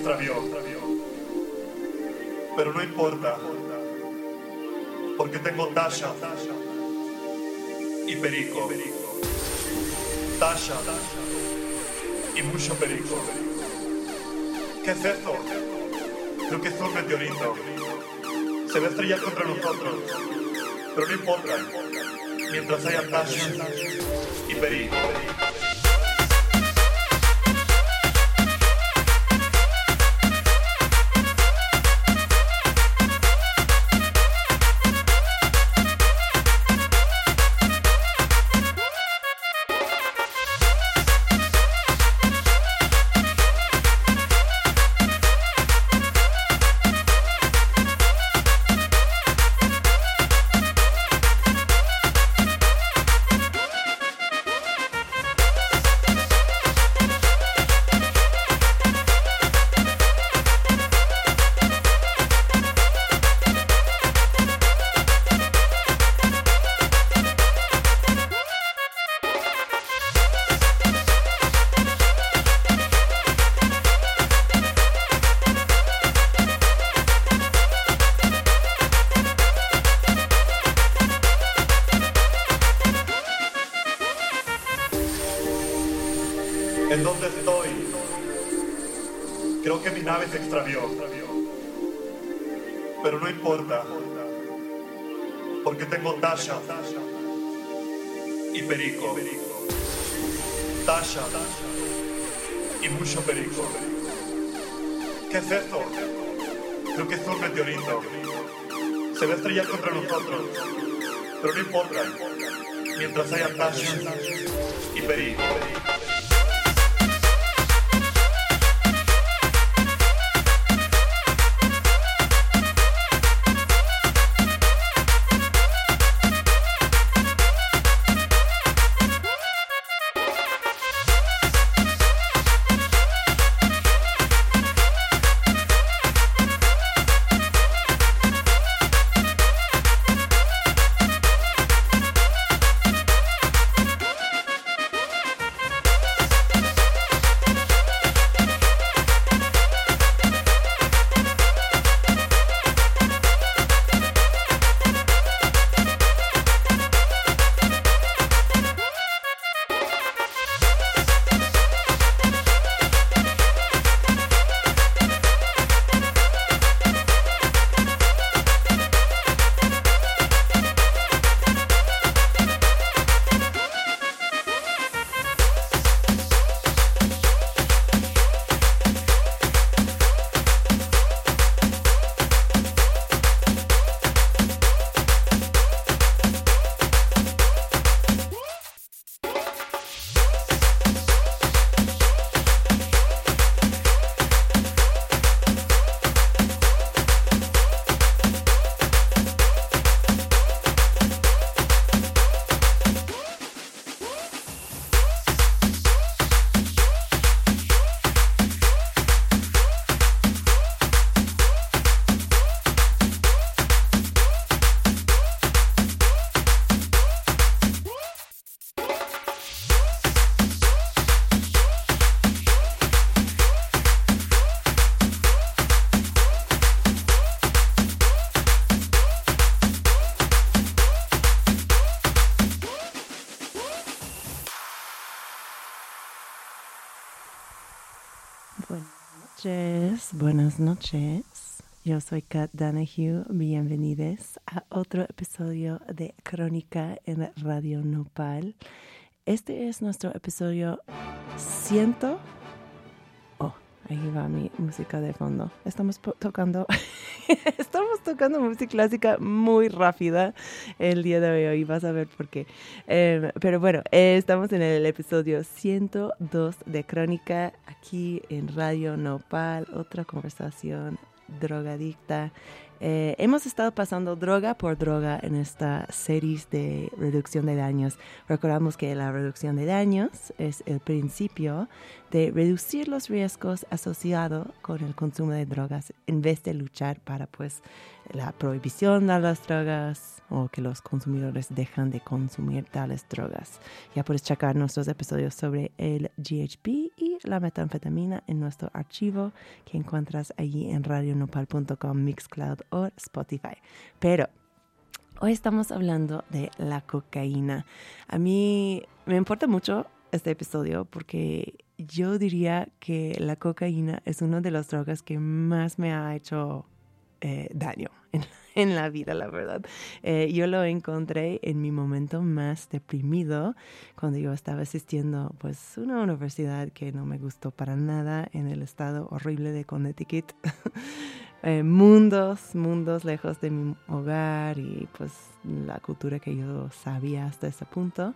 extravió. Pero no importa. Porque tengo Tasha y Perico. Tasha y mucho Perico. ¿Qué es esto? Creo que es un meteorito. Se va a estrellar contra nosotros. Pero no importa. Mientras haya Tasha y Perico. Extravió. Pero no importa. Porque tengo Tasha y Perico. Tasha y mucho Perico. ¿Qué es esto? Creo que es un meteorito. Se va a estrellar contra nosotros. Pero no importa. Mientras haya Tasha y Perico. Buenas noches. Yo soy Kat Danahue. Bienvenidos a otro episodio de Crónica en Radio Nopal. Este es nuestro episodio 100. Ahí va mi música de fondo. Estamos tocando, estamos tocando música clásica muy rápida el día de hoy. Vas a ver por qué. Eh, pero bueno, estamos en el episodio 102 de Crónica aquí en Radio Nopal. Otra conversación drogadicta. Eh, hemos estado pasando droga por droga en esta serie de reducción de daños. Recordamos que la reducción de daños es el principio de reducir los riesgos asociados con el consumo de drogas en vez de luchar para pues la prohibición de las drogas o que los consumidores dejan de consumir tales drogas. Ya puedes checar nuestros episodios sobre el GHB y la metanfetamina en nuestro archivo que encuentras allí en radionopal.com, Mixcloud o Spotify. Pero hoy estamos hablando de la cocaína. A mí me importa mucho este episodio porque yo diría que la cocaína es una de las drogas que más me ha hecho eh, daño en, la vida, la verdad. Eh, yo lo encontré en mi momento más deprimido cuando yo estaba asistiendo pues una universidad que no me gustó para nada en el estado horrible de Connecticut. Eh, mundos, mundos lejos de mi hogar y pues la cultura que yo sabía hasta ese punto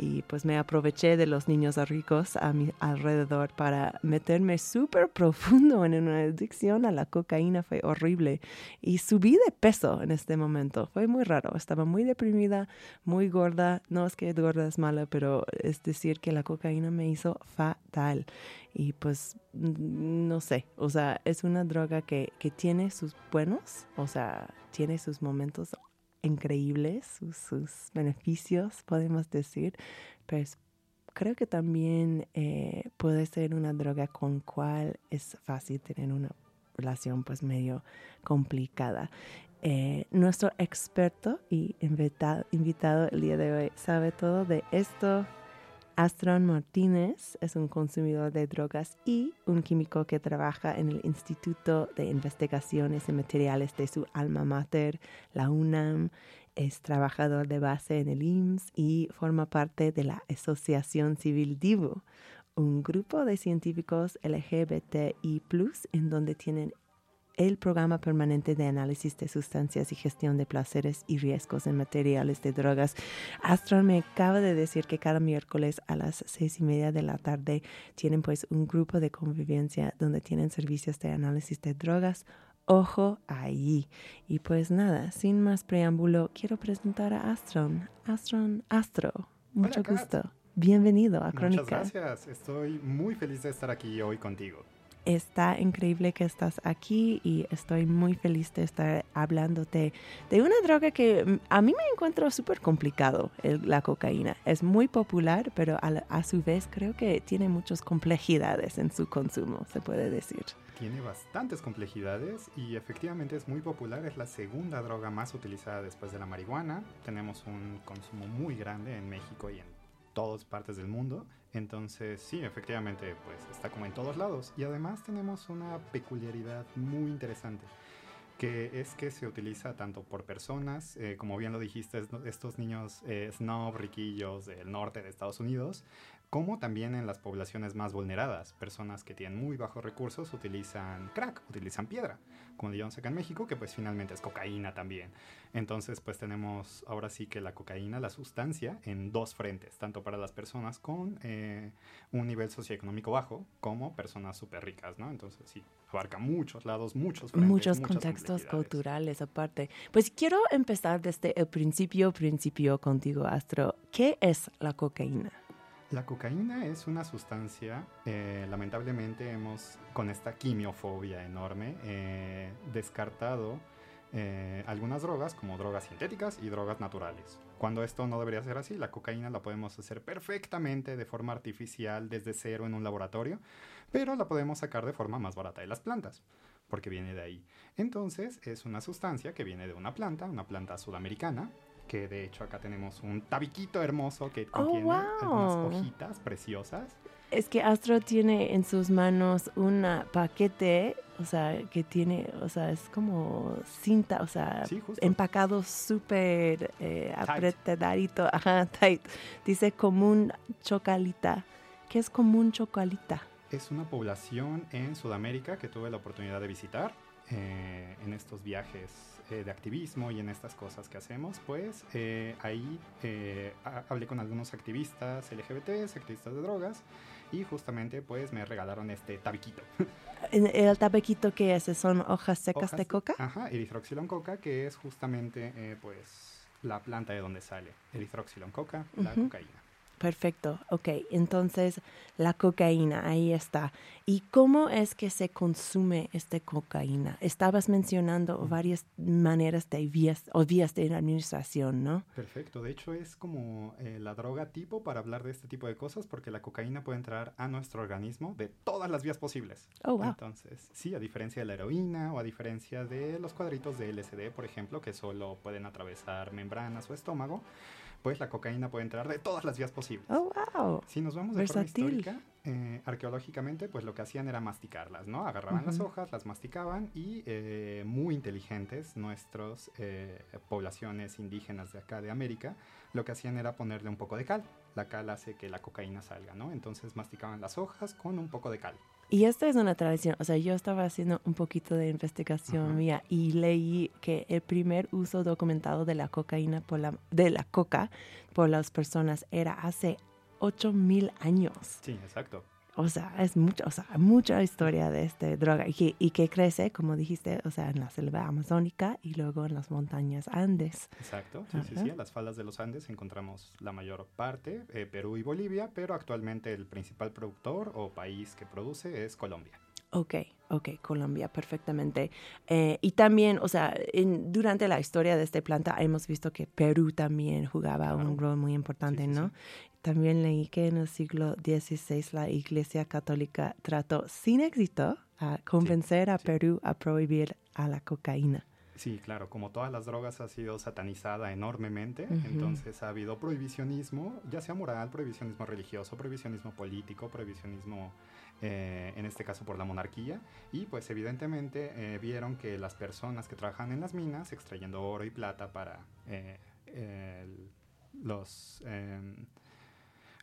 y pues me aproveché de los niños ricos a mi alrededor para meterme súper profundo en una adicción a la cocaína. Fue horrible y subí de peso en este momento. Fue muy raro. Estaba muy deprimida, muy gorda. No es que gorda es mala, pero es decir que la cocaína me hizo fatal. Y pues no sé, o sea, es una droga que, que tiene sus buenos, o sea, tiene sus momentos increíbles, sus, beneficios, podemos decir, pero creo que también eh, puede ser una droga con cual es fácil tener una relación pues medio complicada. Eh, nuestro experto y invitado, invitado el día de hoy sabe todo de esto, Astron Martínez es un consumidor de drogas y un químico que trabaja en el Instituto de Investigaciones en Materiales de su alma mater, la UNAM. Es trabajador de base en el IMSS y forma parte de la Asociación Civil DIVO, un grupo de científicos LGBTI, en donde tienen el programa permanente de análisis de sustancias y gestión de placeres y riesgos en materiales de drogas. Astron me acaba de decir que cada miércoles a las seis y media de la tarde tienen pues un grupo de convivencia donde tienen servicios de análisis de drogas. Ojo ahí. Y pues nada, sin más preámbulo, quiero presentar a Astron. Astron, Astro, mucho gusto. Bienvenido a Crónica. Muchas gracias. Estoy muy feliz de estar aquí hoy contigo. Está increíble que estás aquí y estoy muy feliz de estar hablándote de una droga que mm, a mí me encuentro súper complicado, la cocaína. Es muy popular, pero a, su vez creo que tiene muchas complejidades en su consumo, se puede decir. Tiene bastantes complejidades y efectivamente es muy popular, es la segunda droga más utilizada después de la marihuana. Tenemos un consumo muy grande en México y en todas partes del mundo. Entonces, sí, efectivamente, pues está como en todos lados. Y además tenemos una peculiaridad muy interesante, que es que se utiliza tanto por personas, eh, como bien lo dijiste, estos niños eh, snob, riquillos del norte de Estados Unidos, como también en las poblaciones más vulneradas. Personas que tienen muy bajos recursos utilizan crack, utilizan piedra, como digamos acá en México, que pues finalmente es cocaína también. Entonces pues tenemos ahora sí que la cocaína, la sustancia, en dos frentes, tanto para las personas con eh, un nivel socioeconómico bajo como personas súper ricas, ¿no? Entonces sí, abarca muchos lados, muchos frentes. Muchos contextos culturales aparte. Pues quiero empezar desde el principio, principio contigo, Astro. ¿Qué es la cocaína? La cocaína es una sustancia, eh, lamentablemente hemos, con esta quimiofobia enorme, eh, descartado eh, algunas drogas como drogas sintéticas y drogas naturales. Cuando esto no debería ser así, la cocaína la podemos hacer perfectamente de forma artificial desde cero en un laboratorio, pero la podemos sacar de forma más barata de las plantas, porque viene de ahí. Entonces es una sustancia que viene de una planta, una planta sudamericana, que de hecho acá tenemos un tabiquito hermoso que oh, contiene algunas hojitas preciosas. Es que Astro tiene en sus manos un paquete, o sea, que tiene, o sea, es como cinta, o sea, empacado súper eh, apretadito, ajá, tight. Dice común chocalita. ¿Qué es común chocalita? Es una población en Sudamérica que tuve la oportunidad de visitar eh, en estos viajes eh, de activismo y en estas cosas que hacemos, pues eh, ahí hablé con algunos activistas LGBTs, activistas de drogas, y justamente pues me regalaron este tabiquito. ¿El tabaquito que es? ¿Son hojas secas de coca? Ajá, eritroxilon coca, que es justamente eh, pues la planta de donde sale. Eritroxilon coca, la cocaína. Perfecto, ok. Entonces, la cocaína, ahí está. ¿Y cómo es que se consume esta cocaína? Estabas mencionando varias maneras de vías o vías de administración, ¿no? Perfecto. De hecho, es como eh, la droga tipo para hablar de este tipo de cosas, porque la cocaína puede entrar a nuestro organismo de todas las vías posibles. Oh, wow. Entonces, sí, a diferencia de la heroína o a diferencia de los cuadritos de LSD, por ejemplo, que solo pueden atravesar membranas o estómago pues la cocaína puede entrar de todas las vías posibles. Oh, wow. Si nos vamos de forma histórica, eh, arqueológicamente, pues lo que hacían era masticarlas, ¿no? Agarraban las hojas, las masticaban y eh, muy inteligentes nuestras eh, poblaciones indígenas de acá de América, lo que hacían era ponerle un poco de cal. La cal hace que la cocaína salga, ¿no? Entonces masticaban las hojas con un poco de cal. Y esta es una tradición, o sea, yo estaba haciendo un poquito de investigación mía y leí que el primer uso documentado de la cocaína por la, de la coca por las personas era hace 8000 años. Sí, exacto. O sea, es mucha, o sea, mucha historia de esta droga y que, y que crece, como dijiste, o sea, en la selva amazónica y luego en las montañas Andes. Exacto, sí, sí, sí, en las faldas de los Andes encontramos la mayor parte, eh, Perú y Bolivia, pero actualmente el principal productor o país que produce es Colombia. Ok, ok, Colombia, perfectamente. Eh, y también, o sea, durante la historia de esta planta hemos visto que Perú también jugaba un rol muy importante, ¿no? También leí que en el siglo XVI la Iglesia Católica trató sin éxito a convencer a Perú a prohibir a la cocaína. Sí, claro, como todas las drogas ha sido satanizada enormemente, entonces ha habido prohibicionismo, ya sea moral, prohibicionismo religioso, prohibicionismo político, prohibicionismo eh, en este caso por la monarquía, y pues evidentemente eh, vieron que las personas que trabajan en las minas, extrayendo oro y plata para eh, los em,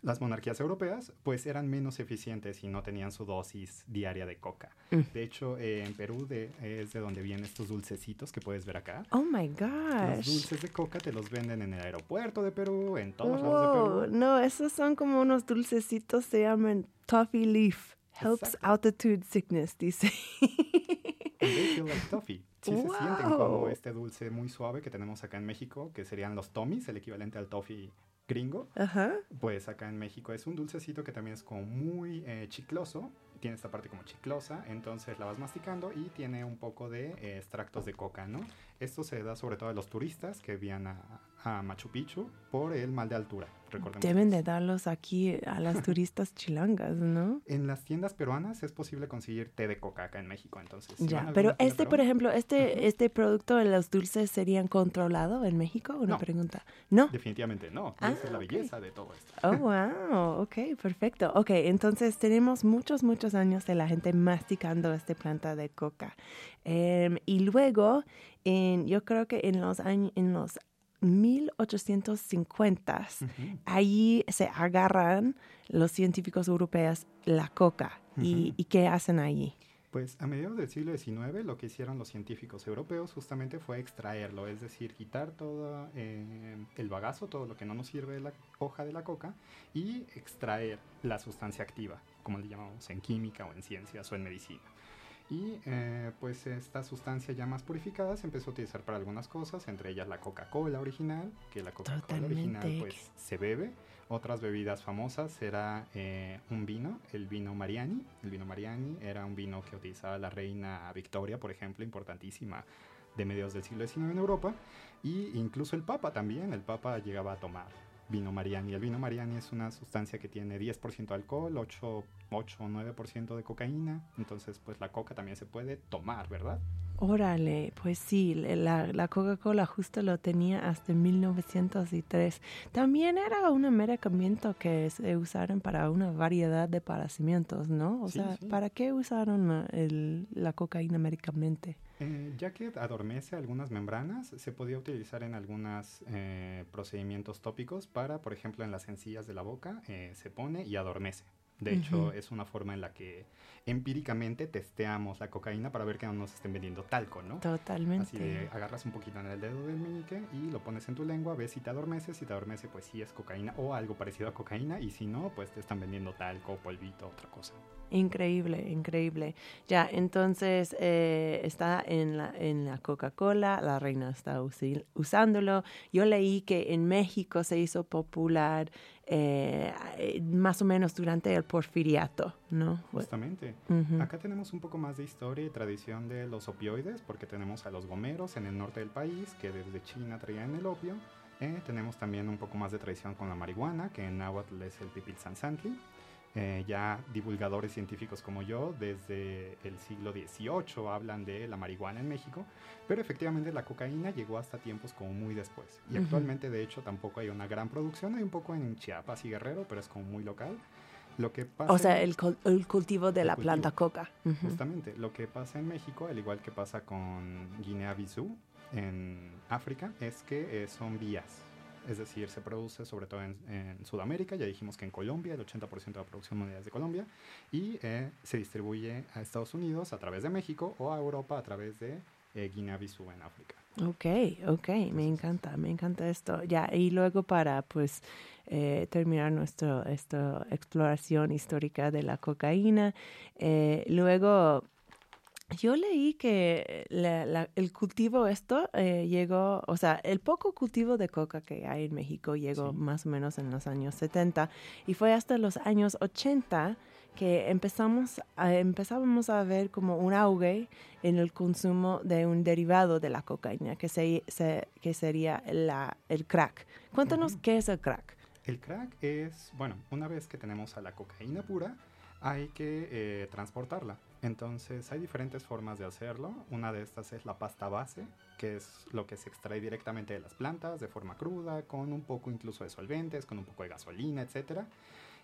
las monarquías europeas pues eran menos eficientes y no tenían su dosis diaria de coca. Mm. De hecho, en Perú es de donde vienen estos dulcecitos que puedes ver acá. Oh my gosh. Los dulces de coca te los venden en el aeropuerto de Perú, en todos lados de Perú. No, esos son como unos dulcecitos, se llaman toffee leaf. Helps altitude sickness, dice. they feel like toffee. Sí se sienten como este dulce muy suave que tenemos acá en México, que serían los tomis, el equivalente al toffee gringo. Ajá. Pues acá en México es un dulcecito que también es como muy eh, chicloso. Tiene esta parte como chiclosa, entonces la vas masticando y tiene un poco de eh, extractos de coca, ¿no? Esto se da sobre todo a los turistas que vienen a, Machu Picchu por el mal de altura. Deben de darlos aquí a las turistas chilangas, ¿no? En las tiendas peruanas es posible conseguir té de coca acá en México, entonces. ya, pero este, por ejemplo, este, este producto de los dulces serían controlados en México, una pregunta. No. Definitivamente no. Esa es la ah, belleza de todo esto. Oh, wow. Ok, perfecto. Ok, entonces tenemos muchos, muchos años de la gente masticando esta planta de coca. Em, y luego, en, yo creo que en los años, en los 1850, ahí se agarran los científicos europeos la coca. ¿Y, qué hacen ahí? Pues a mediados del siglo XIX lo que hicieron los científicos europeos justamente fue extraerlo, es decir, quitar todo eh, el bagazo, todo lo que no nos sirve de la hoja de la coca y extraer la sustancia activa, como le llamamos en química o en ciencias o en medicina. Y eh, pues esta sustancia ya más purificada se empezó a utilizar para algunas cosas, entre ellas la Coca-Cola original, que la Coca-Cola original pues se bebe. Otras bebidas famosas era eh, un vino, el vino Mariani. El vino Mariani era un vino que utilizaba la reina Victoria, por ejemplo, importantísima de mediados del siglo XIX en Europa. Y incluso el Papa también, el Papa llegaba a tomar vino Mariani. El vino Mariani es una sustancia que tiene 10% de alcohol, 8, 8 o 9% de cocaína. Entonces, pues la coca también se puede tomar, ¿verdad? Órale, pues sí, la, la Coca-Cola justo lo tenía hasta 1903. También era un medicamento que se usaron para una variedad de padecimientos, ¿no? O sea, ¿para qué usaron el, la cocaína medicamente? Eh, ya que adormece algunas membranas, se podía utilizar en algunos eh, procedimientos tópicos para, por ejemplo, en las encías de la boca, eh, se pone y adormece. De hecho, es una forma en la que empíricamente testeamos la cocaína para ver que no nos estén vendiendo talco, ¿no? Totalmente. Así de agarras un poquito en el dedo del meñique y lo pones en tu lengua, ves si te adormeces, si te adormece pues sí es cocaína o algo parecido a cocaína y si no pues te están vendiendo talco, polvito, otra cosa. Increíble, increíble. Ya, entonces eh, está en la, en la Coca-Cola, la reina está usándolo. Yo leí que en México se hizo popular eh, más o menos durante el porfiriato, ¿no? Justamente. Acá tenemos un poco más de historia y tradición de los opioides, porque tenemos a los gomeros en el norte del país, que desde China traían el opio. Eh, tenemos también un poco más de tradición con la marihuana, que en náhuatl es el pipilzanzantli. Eh, ya divulgadores científicos como yo desde el siglo XVIII hablan de la marihuana en México, pero efectivamente la cocaína llegó hasta tiempos como muy después. Y actualmente de hecho tampoco hay una gran producción, hay un poco en Chiapas y Guerrero, pero es como muy local. Lo que pasa o sea, el, cultivo de la planta coca. Justamente, lo que pasa en México, al igual que pasa con Guinea-Bissau en África, es que eh, son vías es decir, se produce sobre todo en, Sudamérica, ya dijimos que en Colombia, el 80% de la producción mundial es de Colombia, y eh, se distribuye a Estados Unidos a través de México o a Europa a través de eh, Guinea-Bissau en África. Ok, ok, me encanta, me encanta esto. Ya, y luego para pues eh, terminar nuestra exploración histórica de la cocaína, luego yo leí que el cultivo esto eh, llegó, o sea, el poco cultivo de coca que hay en México llegó más o menos en los años 70 y fue hasta los años 80 que empezamos a, empezábamos a ver como un auge en el consumo de un derivado de la cocaína, que, se, que sería la, el crack. Cuéntanos qué es el crack. El crack es, bueno, una vez que tenemos a la cocaína pura, hay que eh, transportarla. Entonces hay diferentes formas de hacerlo. Una de estas es la pasta base, que es lo que se extrae directamente de las plantas de forma cruda, con un poco incluso de solventes, con un poco de gasolina, etc.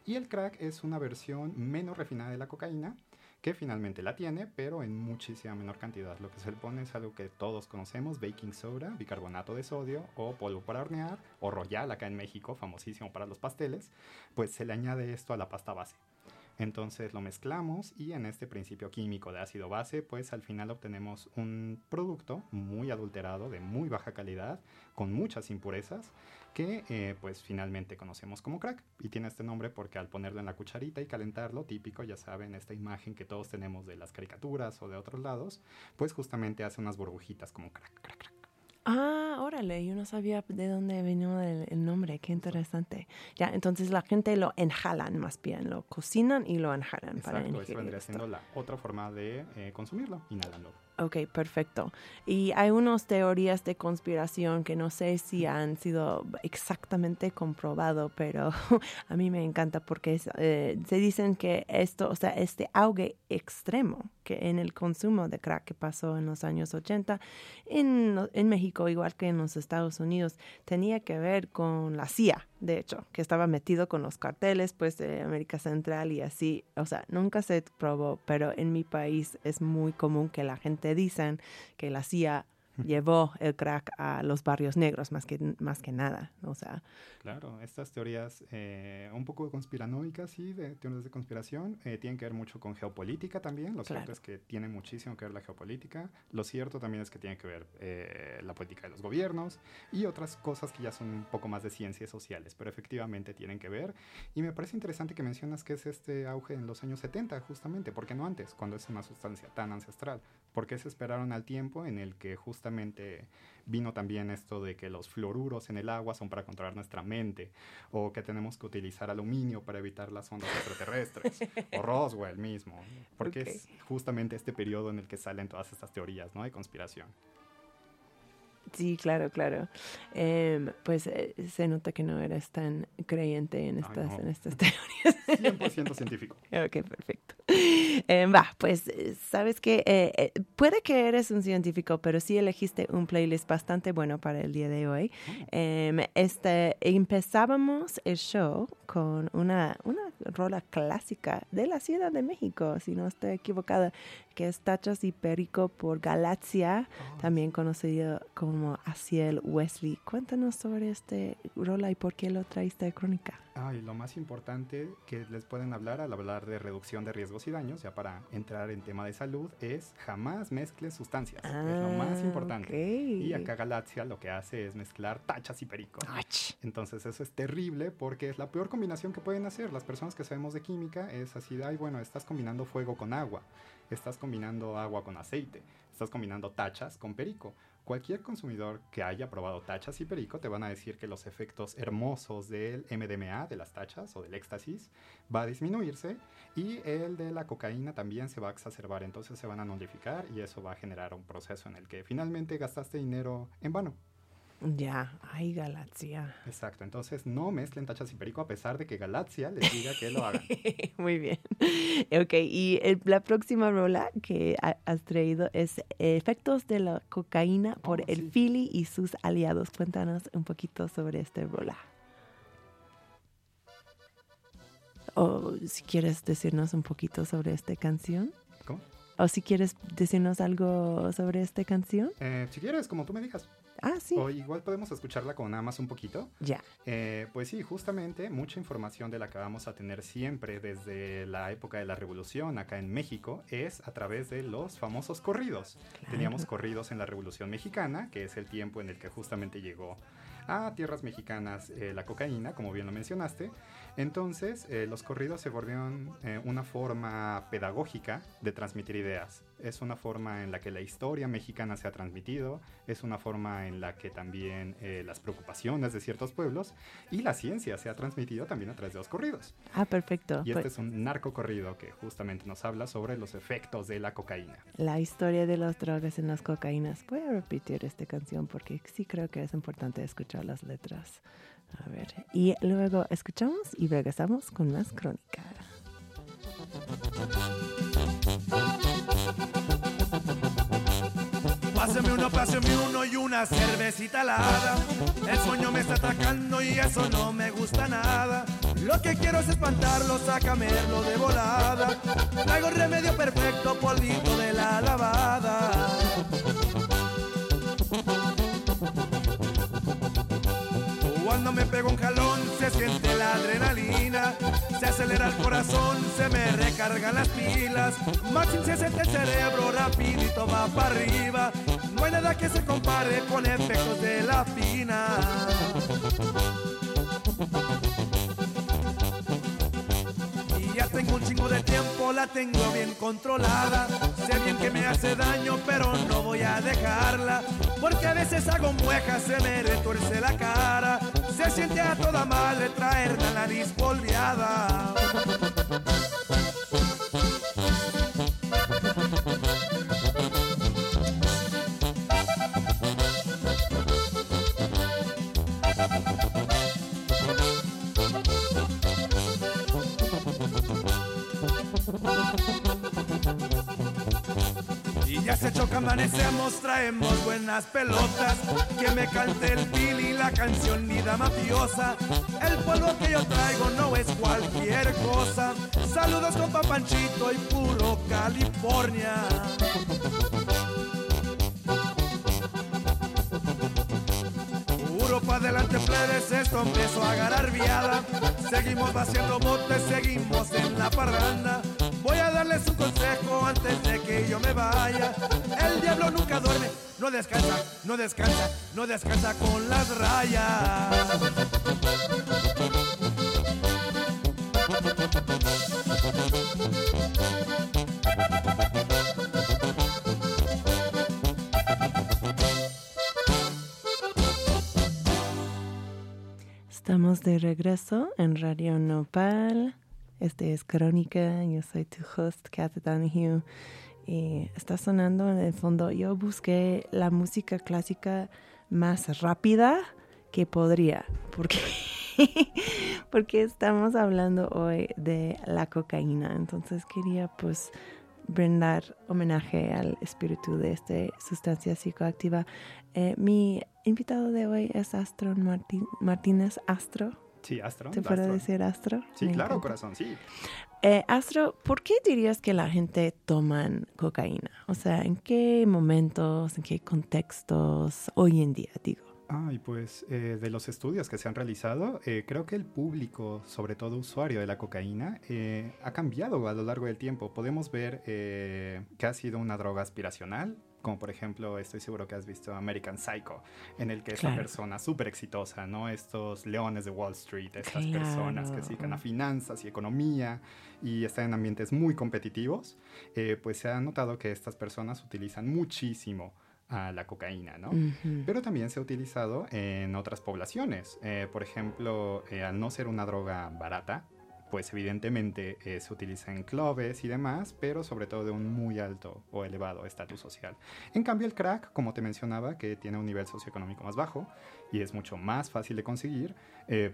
Y el crack es una versión menos refinada de la cocaína, que finalmente la tiene, pero en muchísima menor cantidad. Lo que se le pone es algo que todos conocemos, baking soda, bicarbonato de sodio o polvo para hornear, o royal acá en México, famosísimo para los pasteles, pues se le añade esto a la pasta base. Entonces lo mezclamos y en este principio químico de ácido base, pues al final obtenemos un producto muy adulterado, de muy baja calidad, con muchas impurezas, que eh, pues finalmente conocemos como crack. Y tiene este nombre porque al ponerlo en la cucharita y calentarlo, típico, ya saben, esta imagen que todos tenemos de las caricaturas o de otros lados, pues justamente hace unas burbujitas como crack, crack, crack. Ah, órale, yo no sabía de dónde venía el, nombre, qué interesante. Ya, entonces la gente lo enjalan más bien, lo cocinan y lo enjalan Exacto, para Exacto, vendría siendo la otra forma de eh, consumirlo, inhalando. Ok, perfecto. Y hay unas teorías de conspiración que no sé si han sido exactamente comprobado, pero a mí me encanta porque eh, se dicen que esto, o sea, este auge extremo que en el consumo de crack que pasó en los años 80 en, en México, igual que en los Estados Unidos, tenía que ver con la CIA de hecho, que estaba metido con los carteles, pues, de América Central y así. O sea, nunca se probó, pero en mi país es muy común que la gente dicen que la CIA llevó el crack a los barrios negros más que, más que nada, o sea. Claro, estas teorías eh, un poco conspiranoicas, sí, de teorías de conspiración, eh, tienen que ver mucho con geopolítica también, lo cierto es que tiene muchísimo que ver la geopolítica, lo cierto también es que tiene que ver eh, la política de los gobiernos y otras cosas que ya son un poco más de ciencias sociales, pero efectivamente tienen que ver, y me parece interesante que mencionas que es este auge en los años 70, justamente, ¿por qué no antes, cuando es una sustancia tan ancestral? ¿Por qué se esperaron al tiempo en el que justamente vino también esto de que los fluoruros en el agua son para controlar nuestra mente? O que tenemos que utilizar aluminio para evitar las ondas extraterrestres. o Roswell mismo. Porque es justamente este periodo en el que salen todas estas teorías ¿no? de conspiración. Sí, claro, claro. Em, pues eh, se nota que no eres tan creyente en estas, en estas teorías. 100% científico. ok, perfecto. Em, va, pues eh, sabes que eh, puede que eres un científico, pero sí elegiste un playlist bastante bueno para el día de hoy. Oh. Em, este, empezábamos el show con una, una rola clásica de la Ciudad de México, si no estoy equivocada, que es Tachas y Perico por Galaxia, oh. también conocido como Asiel Wesley. Cuéntanos sobre este rola y por qué lo traiste de crónica. Ah, y lo más importante que les pueden hablar al hablar de reducción de riesgos y daños, ya para entrar en tema de salud, es jamás mezclen sustancias. es lo más Ah, importante. ok. Y acá Galaxia lo que hace es mezclar tachas y perico. Ach. Entonces eso es terrible porque es la peor combinación que pueden hacer. Las personas que sabemos de química es así, ay, bueno, estás combinando fuego con agua, estás combinando agua con aceite, estás combinando tachas con perico. Cualquier consumidor que haya probado tachas y perico te van a decir que los efectos hermosos del MDMA, de las tachas o del éxtasis, va a disminuirse y el de la cocaína también se va a exacerbar. Entonces se van a nullificar y eso va a generar un proceso en el que finalmente gastaste dinero en vano. Ya, ay, Galaxia. Exacto, entonces no mezclen tachas y perico a pesar de que Galaxia les diga que lo hagan. Muy bien. Ok, y el- la próxima rola que ha- has traído es Efectos de la cocaína por Oh, el sí. Philly y sus aliados. Cuéntanos un poquito sobre este rola. O si quieres decirnos un poquito sobre esta canción. ¿Cómo? O si quieres decirnos algo sobre esta canción. Eh, si quieres, como tú me digas. Ah, sí. O igual podemos escucharla con nada más un poquito. Ya. Eh, pues sí, justamente mucha información de la que vamos a tener siempre desde la época de la revolución acá en México es a través de los famosos corridos. Claro. Teníamos corridos en la revolución mexicana, que es el tiempo en el que justamente llegó a tierras mexicanas eh, la cocaína, como bien lo mencionaste. Entonces, eh, los corridos se volvieron una forma pedagógica de transmitir ideas. Es una forma en la que la historia mexicana se ha transmitido, es una forma en la que también eh, las preocupaciones de ciertos pueblos y la ciencia se ha transmitido también a través de los corridos. Ah, perfecto. Y este Pues, es un narcocorrido que justamente nos habla sobre los efectos de la cocaína. la historia de las drogas en las cocaínas. Voy a repetir esta canción porque sí creo que es importante escuchar las letras. A ver. Y luego escuchamos y regresamos con más crónica. Páseme uno, páseme uno y una cervecita helada. El sueño me está atacando y eso no me gusta nada. Lo que quiero es espantarlo, sácamerlo de volada. Traigo remedio perfecto, polvito de la lavada. Cuando me pego un jalón se siente la adrenalina, se acelera el corazón, se me recargan las pilas, Maxim se siente el cerebro, rapidito va para arriba, no hay nada que se compare con efectos de la fina. Ya tengo un chingo de tiempo, la tengo bien controlada. Sé bien que me hace daño, pero no voy a dejarla. Porque a veces hago muecas, se me retuerce la cara. Se siente a toda madre traer la nariz. Amanecemos, traemos buenas pelotas. Que me cante el Billy, la canción vida mafiosa. El polvo que yo traigo no es cualquier cosa. Saludos con Papanchito y puro California. Puro pa' adelante, plebes, esto empezó a agarrar viada. Seguimos vaciando botes, seguimos en la parranda. Voy a darles un consejo antes de que yo me vaya. El diablo nunca duerme, no descansa, no descansa, no descansa con las rayas. Estamos de regreso en Radio Nopal. Este es Crónica. Yo soy tu host, Kathy Donahue. Y está sonando en el fondo. Yo busqué la música clásica más rápida que podría. Porque, porque estamos hablando hoy de la cocaína. Entonces quería pues brindar homenaje al espíritu de esta sustancia psicoactiva. Eh, mi invitado de hoy es Astro Martín- Martínez Astro. Sí, Astro. ¿Te puedo Astro. decir Astro? Sí, Me claro, encanta. corazón, sí. Eh, Astro, ¿por qué dirías que la gente toma cocaína? O sea, ¿en qué momentos, en qué contextos hoy en día, digo? Ay, pues eh, de los estudios que se han realizado, eh, creo que el público, sobre todo usuario de la cocaína, eh, ha cambiado a lo largo del tiempo. Podemos ver que ha sido una droga aspiracional, como por ejemplo, estoy seguro que has visto American Psycho, en el que es una persona súper exitosa, ¿no? Estos leones de Wall Street, estas personas que se dedican a finanzas y economía y están en ambientes muy competitivos, pues se ha notado que estas personas utilizan muchísimo a la cocaína, ¿no? Pero también se ha utilizado en otras poblaciones. Eh, por ejemplo, eh, al no ser una droga barata, pues evidentemente eh, se utiliza en clubes y demás, pero sobre todo de un muy alto o elevado estatus social. En cambio, el crack, como te mencionaba, que tiene un nivel socioeconómico más bajo y es mucho más fácil de conseguir,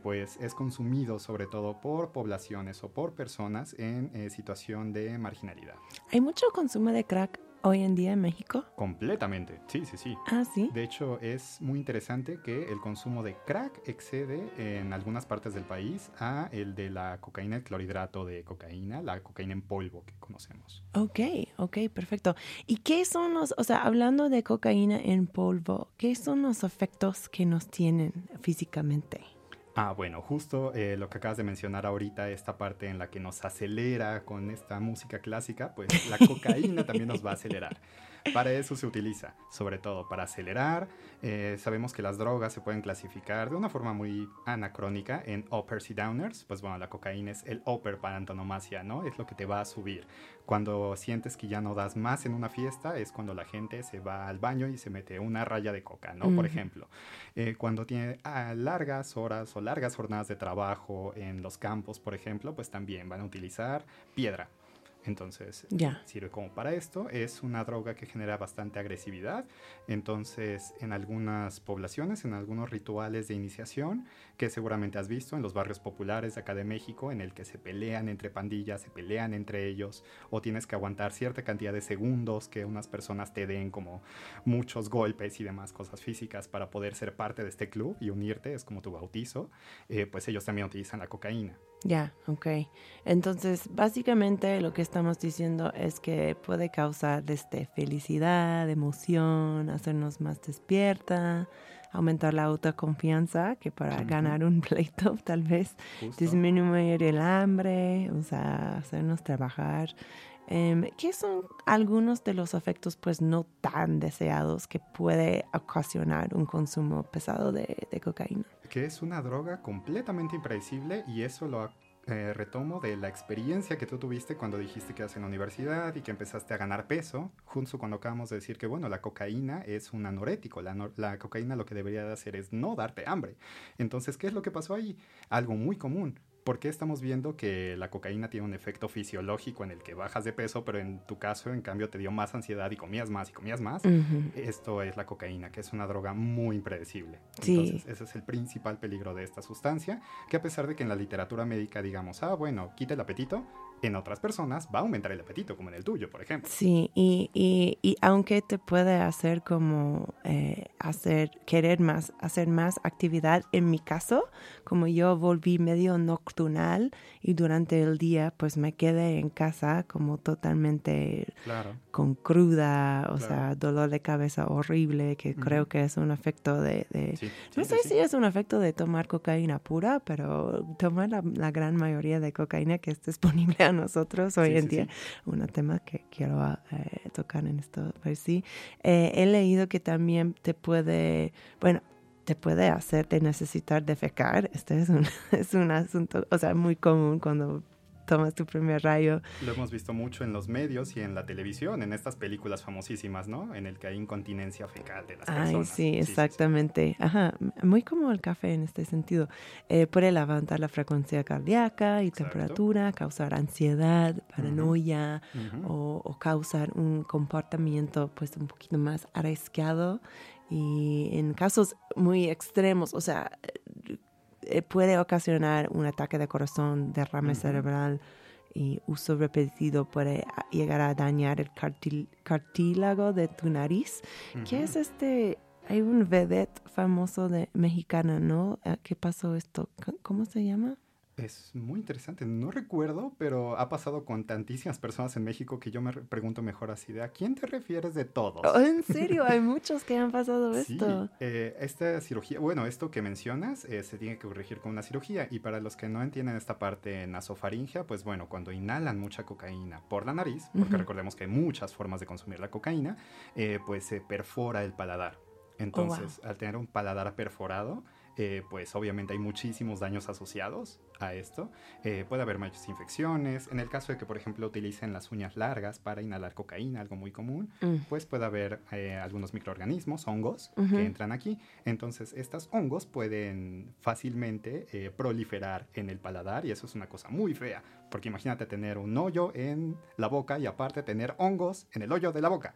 pues es consumido sobre todo por poblaciones o por personas en situación de marginalidad. ¿Hay mucho consumo de crack hoy en día en México? Completamente, sí, sí, sí. Ah, sí. De hecho, es muy interesante que el consumo de crack excede en algunas partes del país a el de la cocaína, el clorhidrato de cocaína, la cocaína en polvo que conocemos. Ok, ok, perfecto. ¿Y qué son los, o sea, hablando de cocaína en polvo, qué son los efectos que nos tienen físicamente? Ah, bueno, justo eh, lo que acabas de mencionar ahorita, esta parte en la que nos acelera con esta música clásica, pues la cocaína también nos va a acelerar. Para eso se utiliza, sobre todo para acelerar. Eh, sabemos que las drogas se pueden clasificar de una forma muy anacrónica en uppers y downers. Pues bueno, la cocaína es el upper para antonomasia, ¿no? Es lo que te va a subir. Cuando sientes que ya no das más en una fiesta, es cuando la gente se va al baño y se mete una raya de coca, ¿no? Por ejemplo, eh, cuando tiene ah, largas horas o largas jornadas de trabajo en los campos, por ejemplo, pues también van a utilizar piedra. Entonces, sirve como para esto. Es una droga que genera bastante agresividad. Entonces, en algunas poblaciones, en algunos rituales de iniciación, que seguramente has visto en los barrios populares de acá de México, en el que se pelean entre pandillas, se pelean entre ellos, o tienes que aguantar cierta cantidad de segundos que unas personas te den como muchos golpes y demás cosas físicas para poder ser parte de este club y unirte, es como tu bautizo, eh, pues ellos también utilizan la cocaína. Ya, ok. Entonces, básicamente lo que estamos diciendo es que puede causar desde felicidad, emoción, hacernos más despierta, aumentar la autoconfianza, que para ganar un pleito tal vez disminuir el hambre, o sea, hacernos trabajar. Eh, ¿Qué son algunos de los efectos pues no tan deseados que puede ocasionar un consumo pesado de, cocaína? Que es una droga completamente impredecible y eso lo eh, retomo de la experiencia que tú tuviste cuando dijiste que ibas en la universidad y que empezaste a ganar peso, justo cuando acabamos de decir que, bueno, la cocaína es un anorético, la, cocaína lo que debería de hacer es no darte hambre. Entonces, ¿qué es lo que pasó ahí? Algo muy común, ¿por qué estamos viendo que la cocaína tiene un efecto fisiológico en el que bajas de peso, pero en tu caso, en cambio, te dio más ansiedad y comías más y comías más? Esto es la cocaína, que es una droga muy impredecible. Entonces, ese es el principal peligro de esta sustancia, que a pesar de que en la literatura médica digamos, ah, bueno, quita el apetito, en otras personas va a aumentar el apetito, como en el tuyo, por ejemplo. Sí, y, y, y aunque te puede hacer como eh, hacer, querer más, hacer más actividad, en mi caso, como yo volví medio nocturnal y durante el día pues me quedé en casa como totalmente con cruda, o sea, dolor de cabeza horrible, que creo que es un efecto de... no sé si es un efecto de tomar cocaína pura, pero tomar la, la gran mayoría de cocaína que es disponible nosotros hoy en día. Un tema que quiero eh, tocar en esto, pues sí. Eh, he leído que también te puede, bueno, te puede hacerte necesitar defecar. Este es un, es un asunto, o sea, muy común cuando tomas tu primer rayo. Lo hemos visto mucho en los medios y en la televisión, en estas películas famosísimas, ¿no? En el que hay incontinencia fecal de las Ay, personas. Sí, exactamente. Ajá, muy como el café en este sentido. Eh, puede levantar la frecuencia cardíaca y temperatura, causar ansiedad, paranoia o, o, causar un comportamiento pues un poquito más arriesgado y en casos muy extremos, o sea, puede ocasionar un ataque de corazón, derrame cerebral y uso repetido puede llegar a dañar el cartílago de tu nariz. ¿Qué es este? Hay un vedette famoso de mexicana, ¿no? ¿Qué pasó esto? ¿Cómo se llama? Es muy interesante. No recuerdo, pero ha pasado con tantísimas personas en México que yo me pregunto mejor así de ¿a quién te refieres de todos? Oh, en serio, hay muchos que han pasado esto. Sí, eh, esta cirugía, bueno, esto que mencionas eh, se tiene que corregir con una cirugía y para los que no entienden esta parte nasofaringea, pues bueno, cuando inhalan mucha cocaína por la nariz, porque recordemos que hay muchas formas de consumir la cocaína, eh, pues se perfora el paladar. Oh, Entonces, al tener un paladar perforado, eh, pues obviamente hay muchísimos daños asociados a esto. Eh, puede haber muchas infecciones. En el caso de que, por ejemplo, utilicen las uñas largas para inhalar cocaína, algo muy común, mm. pues puede haber eh, algunos microorganismos, hongos, que entran aquí. Entonces, estos hongos pueden fácilmente proliferar en el paladar y eso es una cosa muy fea. Porque imagínate tener un hoyo en la boca y aparte tener hongos en el hoyo de la boca.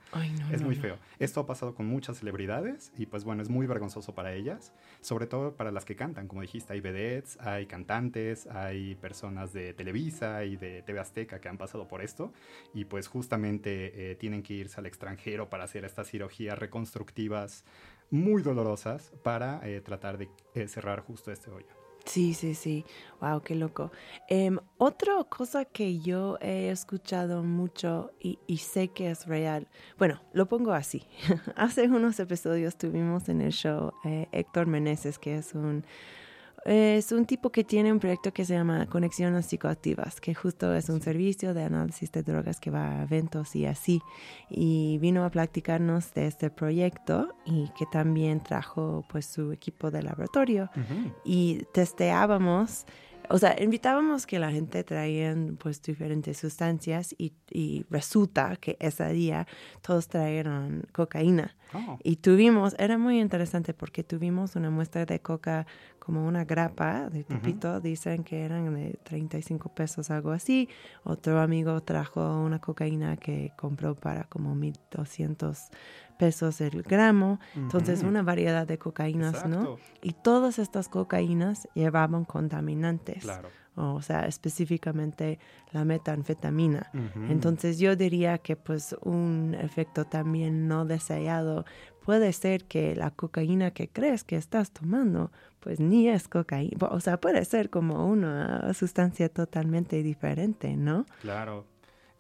es muy feo. Esto ha pasado con muchas celebridades y pues bueno, es muy vergonzoso para ellas, sobre todo para las que cantan. Como dijiste, hay vedettes, hay cantantes, hay personas de Televisa y de TV Azteca que han pasado por esto y pues justamente eh, tienen que irse al extranjero para hacer estas cirugías reconstructivas muy dolorosas para eh, tratar de eh, cerrar justo este hoyo. Sí, sí, sí. Wow, qué loco. Em, otra cosa que yo he escuchado mucho y, y, sé que es real, bueno, lo pongo así. Hace unos episodios tuvimos en el show eh, Héctor Meneses, que es un es un tipo que tiene un proyecto que se llama Conexiones Psicoactivas, que justo es un servicio de análisis de drogas que va a eventos y así. Y vino a platicarnos de este proyecto y que también trajo pues su equipo de laboratorio. Y testeábamos o sea, invitábamos que la gente traían pues diferentes sustancias y, y resulta que ese día todos trajeron cocaína. Oh. Y tuvimos, era muy interesante porque tuvimos una muestra de coca como una grapa de tipito, dicen que eran de 35 pesos, algo así. Otro amigo trajo una cocaína que compró para como 1200 pesos el gramo. Entonces, una variedad de cocaínas, ¿no? Y todas estas cocaínas llevaban contaminantes. Claro o sea, específicamente la metanfetamina. Entonces yo diría que pues un efecto también no deseado puede ser que la cocaína que crees que estás tomando pues ni es cocaína, o sea, puede ser como una sustancia totalmente diferente, ¿no? Claro.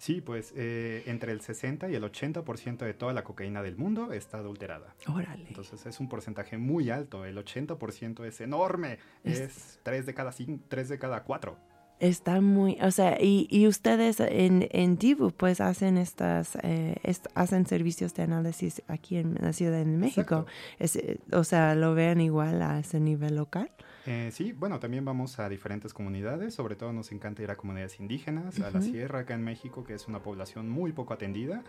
Sí, pues eh, entre el 60 y el 80% de toda la cocaína del mundo está adulterada. Órale. Entonces es un porcentaje muy alto. El 80% es enorme. Es, 3 de cada 5, 3 de cada 4. Está muy, o sea, y, y ustedes en, en Divu pues hacen estas, eh, hacen servicios de análisis aquí en la Ciudad de México. Es, eh, o sea, ¿lo ven igual a ese nivel local? Eh, sí, bueno, también vamos a diferentes comunidades, sobre todo nos encanta ir a comunidades indígenas, a la sierra acá en México, que es una población muy poco atendida.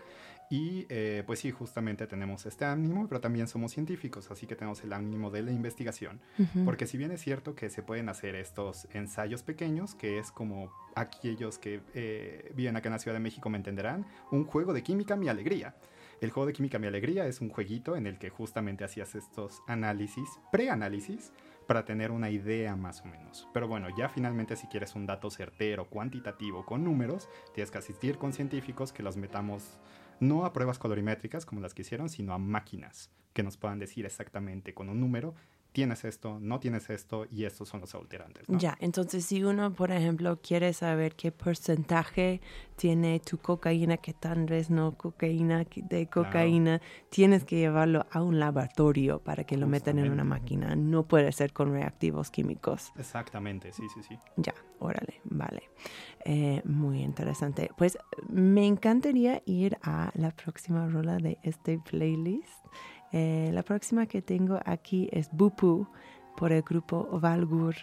Y eh, pues sí, justamente tenemos este ánimo, pero también somos científicos, así que tenemos el ánimo de la investigación. Porque si bien es cierto que se pueden hacer estos ensayos pequeños, que es como aquellos que eh, viven acá en la Ciudad de México me entenderán, un juego de química mi alegría. El juego de química mi alegría es un jueguito en el que justamente hacías estos análisis, preanálisis, para tener una idea más o menos. Pero bueno, ya finalmente si quieres un dato certero, cuantitativo, con números, tienes que asistir con científicos que los metamos no a pruebas colorimétricas como las que hicieron, sino a máquinas que nos puedan decir exactamente con un número tienes esto, no tienes esto y estos son los alterantes. Ya, entonces si uno, por ejemplo, quiere saber qué porcentaje tiene tu cocaína, que tal vez no cocaína de cocaína, tienes que llevarlo a un laboratorio para que lo metan en una máquina. No puede ser con reactivos químicos. Exactamente, sí, sí, sí. Ya, órale, vale. Eh, muy interesante. Pues me encantaría ir a la próxima rola de este playlist. Eh, la próxima que tengo aquí es Bupu por el grupo Valgur.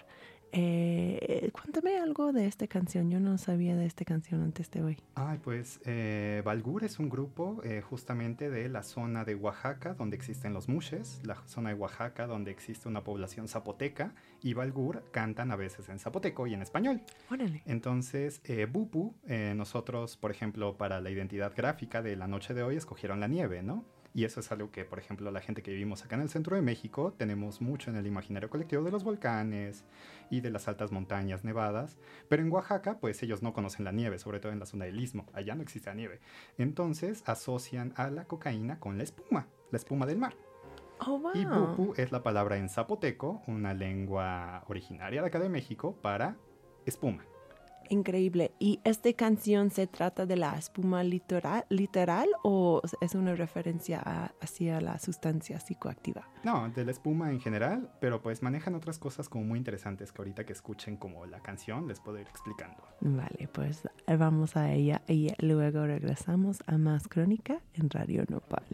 Eh, cuéntame algo de esta canción. Yo no sabía de esta canción antes de hoy. Ay, pues eh, Valgur es un grupo eh, justamente de la zona de Oaxaca, donde existen los mushes, la zona de Oaxaca, donde existe una población zapoteca, y Valgur cantan a veces en zapoteco y en español. Órale. Entonces, Bupu, nosotros, por ejemplo, para la identidad gráfica de la noche de hoy, escogieron la nieve, ¿no? Y eso es algo que, por ejemplo, la gente que vivimos acá en el centro de México tenemos mucho en el imaginario colectivo de los volcanes y de las altas montañas nevadas. Pero en Oaxaca, pues ellos no conocen la nieve, sobre todo en la zona del istmo. Allá no existe la nieve. Entonces asocian a la cocaína con la espuma, la espuma del mar. Oh, wow. Y bupu es la palabra en zapoteco, una lengua originaria de acá de México, para espuma. Increíble. ¿Y esta canción se trata de la espuma literal, literal o es una referencia a- hacia la sustancia psicoactiva? No, de la espuma en general, pero pues manejan otras cosas como muy interesantes que ahorita que escuchen como la canción les puedo ir explicando. Vale, pues eh, vamos a ella y luego regresamos a más crónica en Radio Nopal.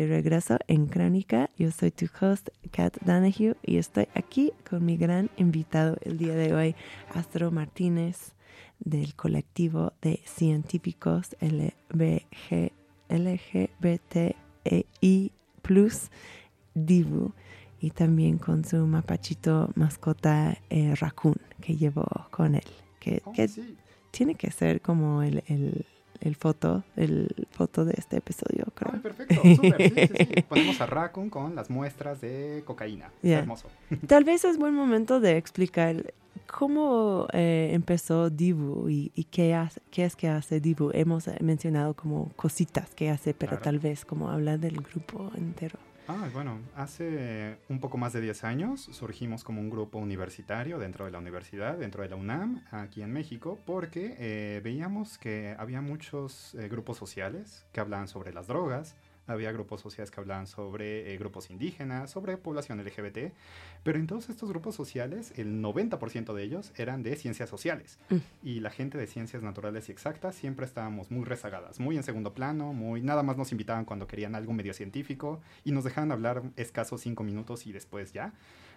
De regreso en Crónica. Yo soy tu host, Kat Danahue, y estoy aquí con mi gran invitado el día de hoy, Astro Martínez, del colectivo de científicos LBG, LGBTI, Divu, y también con su mapachito mascota eh, Raccoon que llevó con él. Que, Oh, que sí. tiene que ser como el, el, el foto, el foto de este episodio, creo. Ay, perfecto, súper, sí, sí, sí. Ponemos a Raccoon con las muestras de cocaína. Está Ya. Hermoso. Tal vez es buen momento de explicar cómo eh, empezó Divu y, y qué, hace- qué es que hace Divu. Hemos mencionado como cositas que hace, pero Claro. tal vez como hablar del grupo entero. Ah, bueno, hace un poco más de 10 años surgimos como un grupo universitario dentro de la universidad, dentro de la UNAM, aquí en México, porque eh, veíamos que había muchos eh, grupos sociales que hablaban sobre las drogas, había grupos sociales que hablaban sobre eh, grupos indígenas, sobre población LGBT, pero en todos estos grupos sociales, el 90% de ellos eran de ciencias sociales. Mm. Y la gente de ciencias naturales y exactas siempre estábamos muy rezagadas, muy en segundo plano, muy nada más nos invitaban cuando querían algo medio científico y nos dejaban hablar escasos cinco minutos y después ya.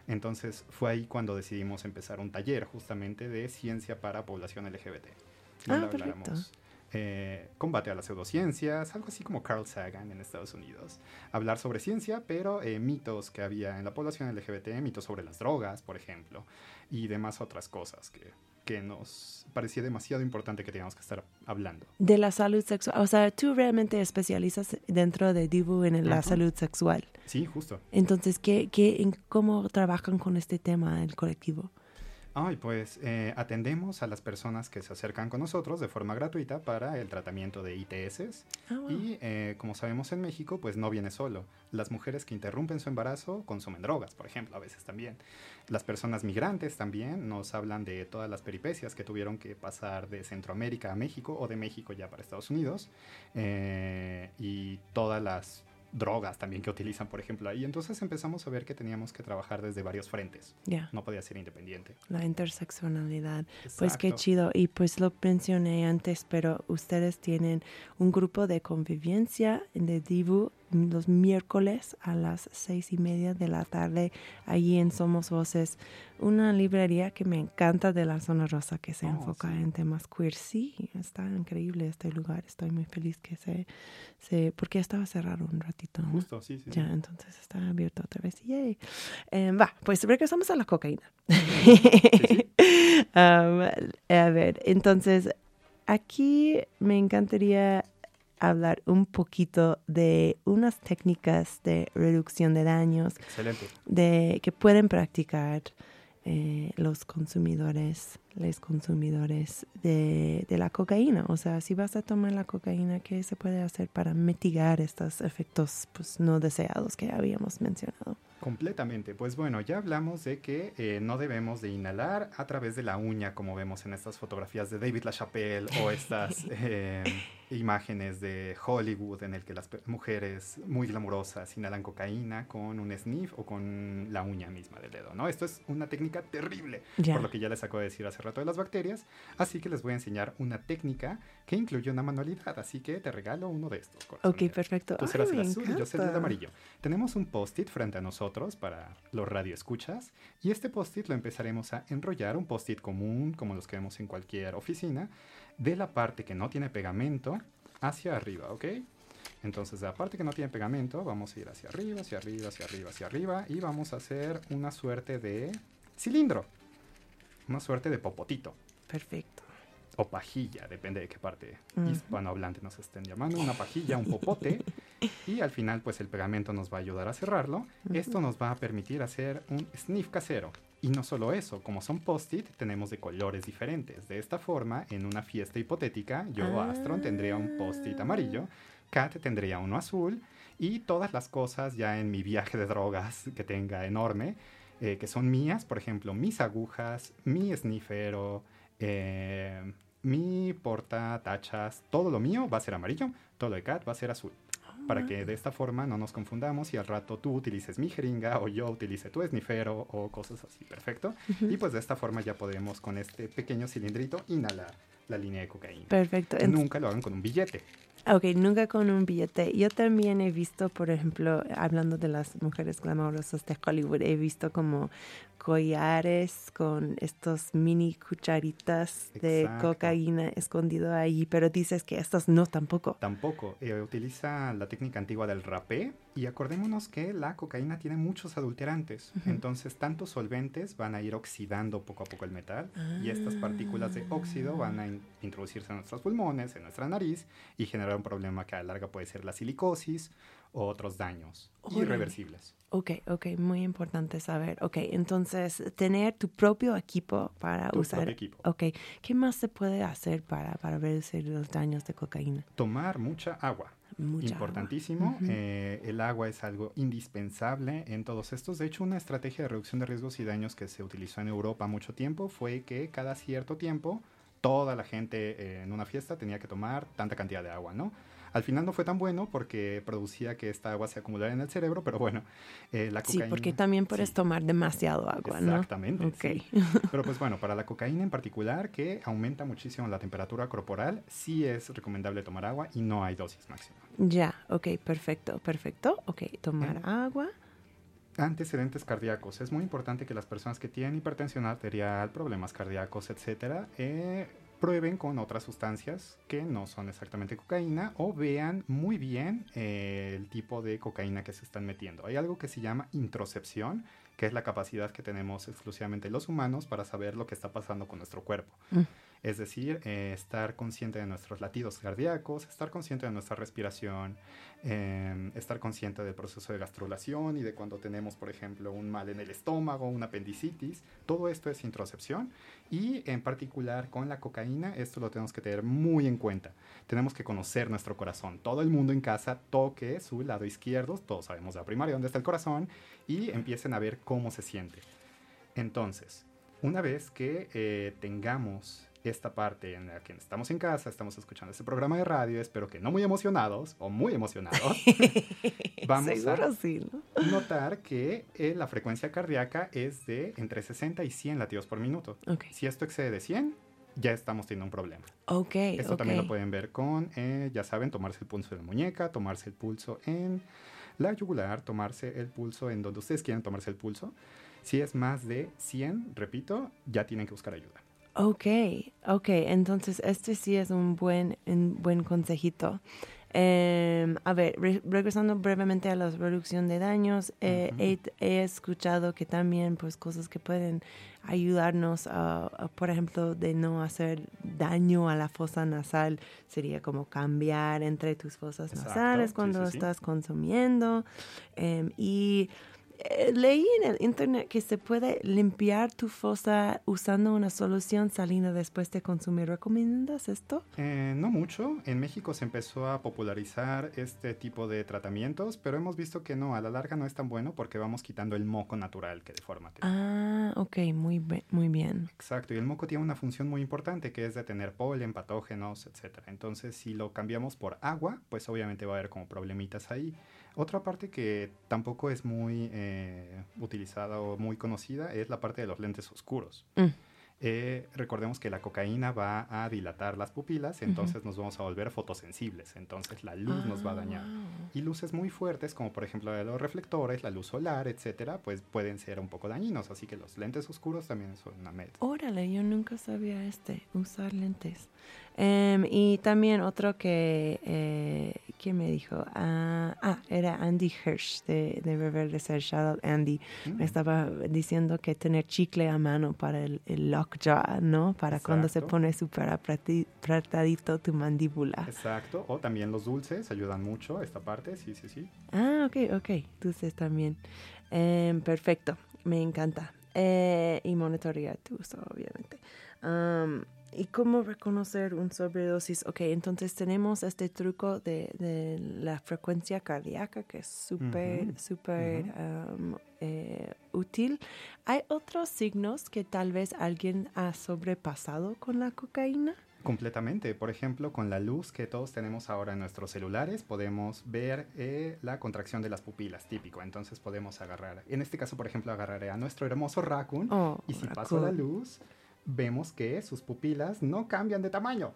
Entonces fue ahí cuando decidimos empezar un taller justamente de ciencia para población LGBT. Ah, perfecto. habláramos, eh, combate a las pseudociencias, algo así como Carl Sagan en Estados Unidos. Hablar sobre ciencia, pero eh, mitos que había en la población LGBT, mitos sobre las drogas, por ejemplo, y demás otras cosas que, que nos parecía demasiado importante que teníamos que estar hablando. De la salud sexual. O sea, tú realmente especializas dentro de Divu en la salud sexual. Sí, justo. Entonces, ¿qué, qué, en ¿cómo trabajan con este tema el colectivo? Ay, pues eh, atendemos a las personas que se acercan con nosotros de forma gratuita para el tratamiento de ITS. Ah, wow. Y eh, como sabemos en México, pues no viene solo. Las mujeres que interrumpen su embarazo consumen drogas, por ejemplo, a veces también. Las personas migrantes también nos hablan de todas las peripecias que tuvieron que pasar de Centroamérica a México o de México ya para Estados Unidos. eh, y todas las drogas también que utilizan, por ejemplo, ahí. Entonces empezamos a ver que teníamos que trabajar desde varios frentes. No podía ser independiente. la interseccionalidad. Pues qué chido. Y pues lo mencioné antes, pero ustedes tienen un grupo de convivencia de Divu los miércoles a las seis y media de la tarde, allí en Somos Voces, una librería que me encanta de la zona rosa que se Oh, enfoca sí. en temas queer. Sí, está increíble este lugar. Estoy muy feliz que se, se porque estaba cerrado un ratito. ¿no? Justo, sí, sí. Ya, entonces está abierto otra vez. Yay. Eh, va, pues regresamos a la cocaína. Um, a ver, entonces aquí me encantaría hablar un poquito de unas técnicas de reducción de daños Excelente. de que pueden practicar eh, los consumidores, los consumidores de, de la cocaína. O sea, si vas a tomar la cocaína, ¿qué se puede hacer para mitigar estos efectos pues, no deseados que habíamos mencionado? Completamente. Pues bueno, ya hablamos de que eh, no debemos de inhalar a través de la uña, como vemos en estas fotografías de David LaChapelle o estas eh, imágenes de Hollywood en el que las mujeres muy glamurosas inhalan cocaína con un sniff o con la uña misma del dedo, ¿no? Esto es una técnica terrible, por lo que ya les acabo de decir hace rato de las bacterias, así que les voy a enseñar una técnica que incluye una manualidad, así que te regalo uno de estos. Ok, perfecto. Tú serás Ay, el azul y yo seré el amarillo. Tenemos un post-it frente a nosotros para los radioescuchas y este post-it lo empezaremos a enrollar, un post-it común como los que vemos en cualquier oficina, de la parte que no tiene pegamento hacia arriba, ¿ok? Entonces, de la parte que no tiene pegamento, vamos a ir hacia arriba, hacia arriba, hacia arriba, hacia arriba y vamos a hacer una suerte de cilindro, una suerte de popotito Perfecto. o pajilla, depende de qué parte Ujú. hispanohablante nos estén llamando, una pajilla, un popote, y al final pues el pegamento nos va a ayudar a cerrarlo. Esto nos va a permitir hacer un sniff casero. Y no solo eso, como son post-it, tenemos de colores diferentes. De esta forma, en una fiesta hipotética, yo, Ah. Astron, tendría un post-it amarillo, Kat tendría uno azul, y todas las cosas ya en mi viaje de drogas que tenga enorme, eh, que son mías, por ejemplo, mis agujas, mi snifero, eh, mi porta tachas, todo lo mío va a ser amarillo, todo lo de Kat va a ser azul. Para que de esta forma no nos confundamos y al rato tú utilices mi jeringa o yo utilice tu snifero o cosas así, perfecto. Y pues de esta forma ya podemos con este pequeño cilindrito inhalar la línea de cocaína. Perfecto. Nunca lo hagan con un billete. Ok, nunca con un billete. Yo también he visto, por ejemplo, hablando de las mujeres glamorosas de Hollywood, he visto como collares con estos mini cucharitas de Exacto. cocaína escondido ahí, pero dices que estas no tampoco. Tampoco. eh, utiliza la técnica antigua del rapé y acordémonos que la cocaína tiene muchos adulterantes. Entonces, tantos solventes van a ir oxidando poco a poco el metal y estas partículas de óxido van a in- introducirse en nuestros pulmones, en nuestra nariz y generar un problema que a la larga puede ser la silicosis o otros daños Órale. irreversibles. Ok, ok, muy importante saber. Ok, entonces tener tu propio equipo para Tu usar. propio equipo. Ok, ¿qué más se puede hacer para, para reducir los daños de cocaína? Tomar mucha agua. Mucha agua. Importantísimo. Ujú. eh, el agua es algo indispensable en todos estos. De hecho, una estrategia de reducción de riesgos y daños que se utilizó en Europa mucho tiempo fue que cada cierto tiempo toda la gente eh, en una fiesta tenía que tomar tanta cantidad de agua, ¿no? Al final no fue tan bueno porque producía que esta agua se acumulara en el cerebro, pero bueno, eh, la Sí, cocaína... porque también puedes sí. tomar demasiado agua, ¿no? Exactamente. Ok. sí. Pero pues bueno, para la cocaína en particular, que aumenta muchísimo la temperatura corporal, sí es recomendable tomar agua y no hay dosis máxima. Ya, ok, perfecto, perfecto. Ok, tomar Bien. agua. Antecedentes cardíacos. Es muy importante que las personas que tienen hipertensión arterial, problemas cardíacos, etcétera, eh, prueben con otras sustancias que no son exactamente cocaína o vean muy bien eh, el tipo de cocaína que se están metiendo. Hay algo que se llama introcepción, que es la capacidad que tenemos exclusivamente los humanos para saber lo que está pasando con nuestro cuerpo. Mm. Es decir, eh, estar consciente de nuestros latidos cardíacos, estar consciente de nuestra respiración, eh, estar consciente del proceso de gastrulación y de cuando tenemos, por ejemplo, un mal en el estómago, una apendicitis. Todo esto es introcepción y en particular con la cocaína, esto lo tenemos que tener muy en cuenta. Tenemos que conocer nuestro corazón. Todo el mundo en casa toque su lado izquierdo, todos sabemos de la primaria dónde está el corazón, y empiecen a ver cómo se siente. Entonces, una vez que eh, tengamos esta parte en la que estamos en casa, estamos escuchando este programa de radio, espero que no muy emocionados o muy emocionados, vamos Seguro a sí, ¿no? notar que eh, la frecuencia cardíaca es de entre 60 y 100 latidos por minuto. Ok. Si esto excede de 100, ya estamos teniendo un problema. Ok, Esto ok. también lo pueden ver con, eh, ya saben, tomarse el pulso de la muñeca, tomarse el pulso en la yugular, tomarse el pulso en donde ustedes quieran tomarse el pulso. Si es más de 100, repito, ya tienen que buscar ayuda. Ok, ok. Entonces, este sí es un buen, un buen consejito. Em, a ver, re- regresando brevemente a la reducción de daños, eh, he, he escuchado que también, pues, cosas que pueden ayudarnos a, a, por ejemplo, de no hacer daño a la fosa nasal, sería como cambiar entre tus fosas Exacto, nasales cuando sí, sí. estás consumiendo. Em, y eh, leí en el internet que se puede limpiar tu fosa usando una solución salina después de consumir. ¿Recomiendas esto? Eh, no mucho. En México se empezó a popularizar este tipo de tratamientos, pero hemos visto que no, a la larga no es tan bueno porque vamos quitando el moco natural que deforma. Ah, ok, muy, muy bien. Exacto, y el moco tiene una función muy importante que es detener polen, patógenos, etc. Entonces, si lo cambiamos por agua, pues obviamente va a haber como problemitas ahí. Otra parte que tampoco es muy eh, utilizada o muy conocida es la parte de los lentes oscuros. Mm. Eh, recordemos que la cocaína va a dilatar las pupilas, entonces nos vamos a volver fotosensibles, entonces la luz nos va a Ah, dañar. Y luces muy fuertes, como por ejemplo los reflectores, la luz solar, etcétera, pues pueden ser un poco dañinos. Así que los lentes oscuros también son una meta. Órale, yo nunca sabía este, usar lentes. Em, y también otro que, eh, ¿quién me dijo? Ah, ah, era Andy Hirsch de, de Reverdecer. Shout out Andy. Mm. Me estaba diciendo que tener chicle a mano para el, el lockjaw, ¿no? Para cuando se Exacto. pone súper apretadito tu mandíbula. Exacto, o también los dulces ayudan mucho esta parte, sí, sí, sí. Ah, ok, ok. Dulces también. Em, perfecto, me encanta. Eh, y monitorear tu uso, obviamente. Am, ¿Y cómo reconocer un sobredosis? Ok, entonces tenemos este truco de, de la frecuencia cardíaca que es súper, Ujú, súper eh, útil. ¿Hay otros signos que tal vez alguien ha sobrepasado con la cocaína? Completamente. Por ejemplo, con la luz que todos tenemos ahora en nuestros celulares, podemos ver eh, la contracción de las pupilas, típico. Entonces podemos agarrar, en este caso, por ejemplo, agarraré a nuestro hermoso Raccoon Oh, y si paso la Raccoon. luz, vemos que sus pupilas no cambian de tamaño,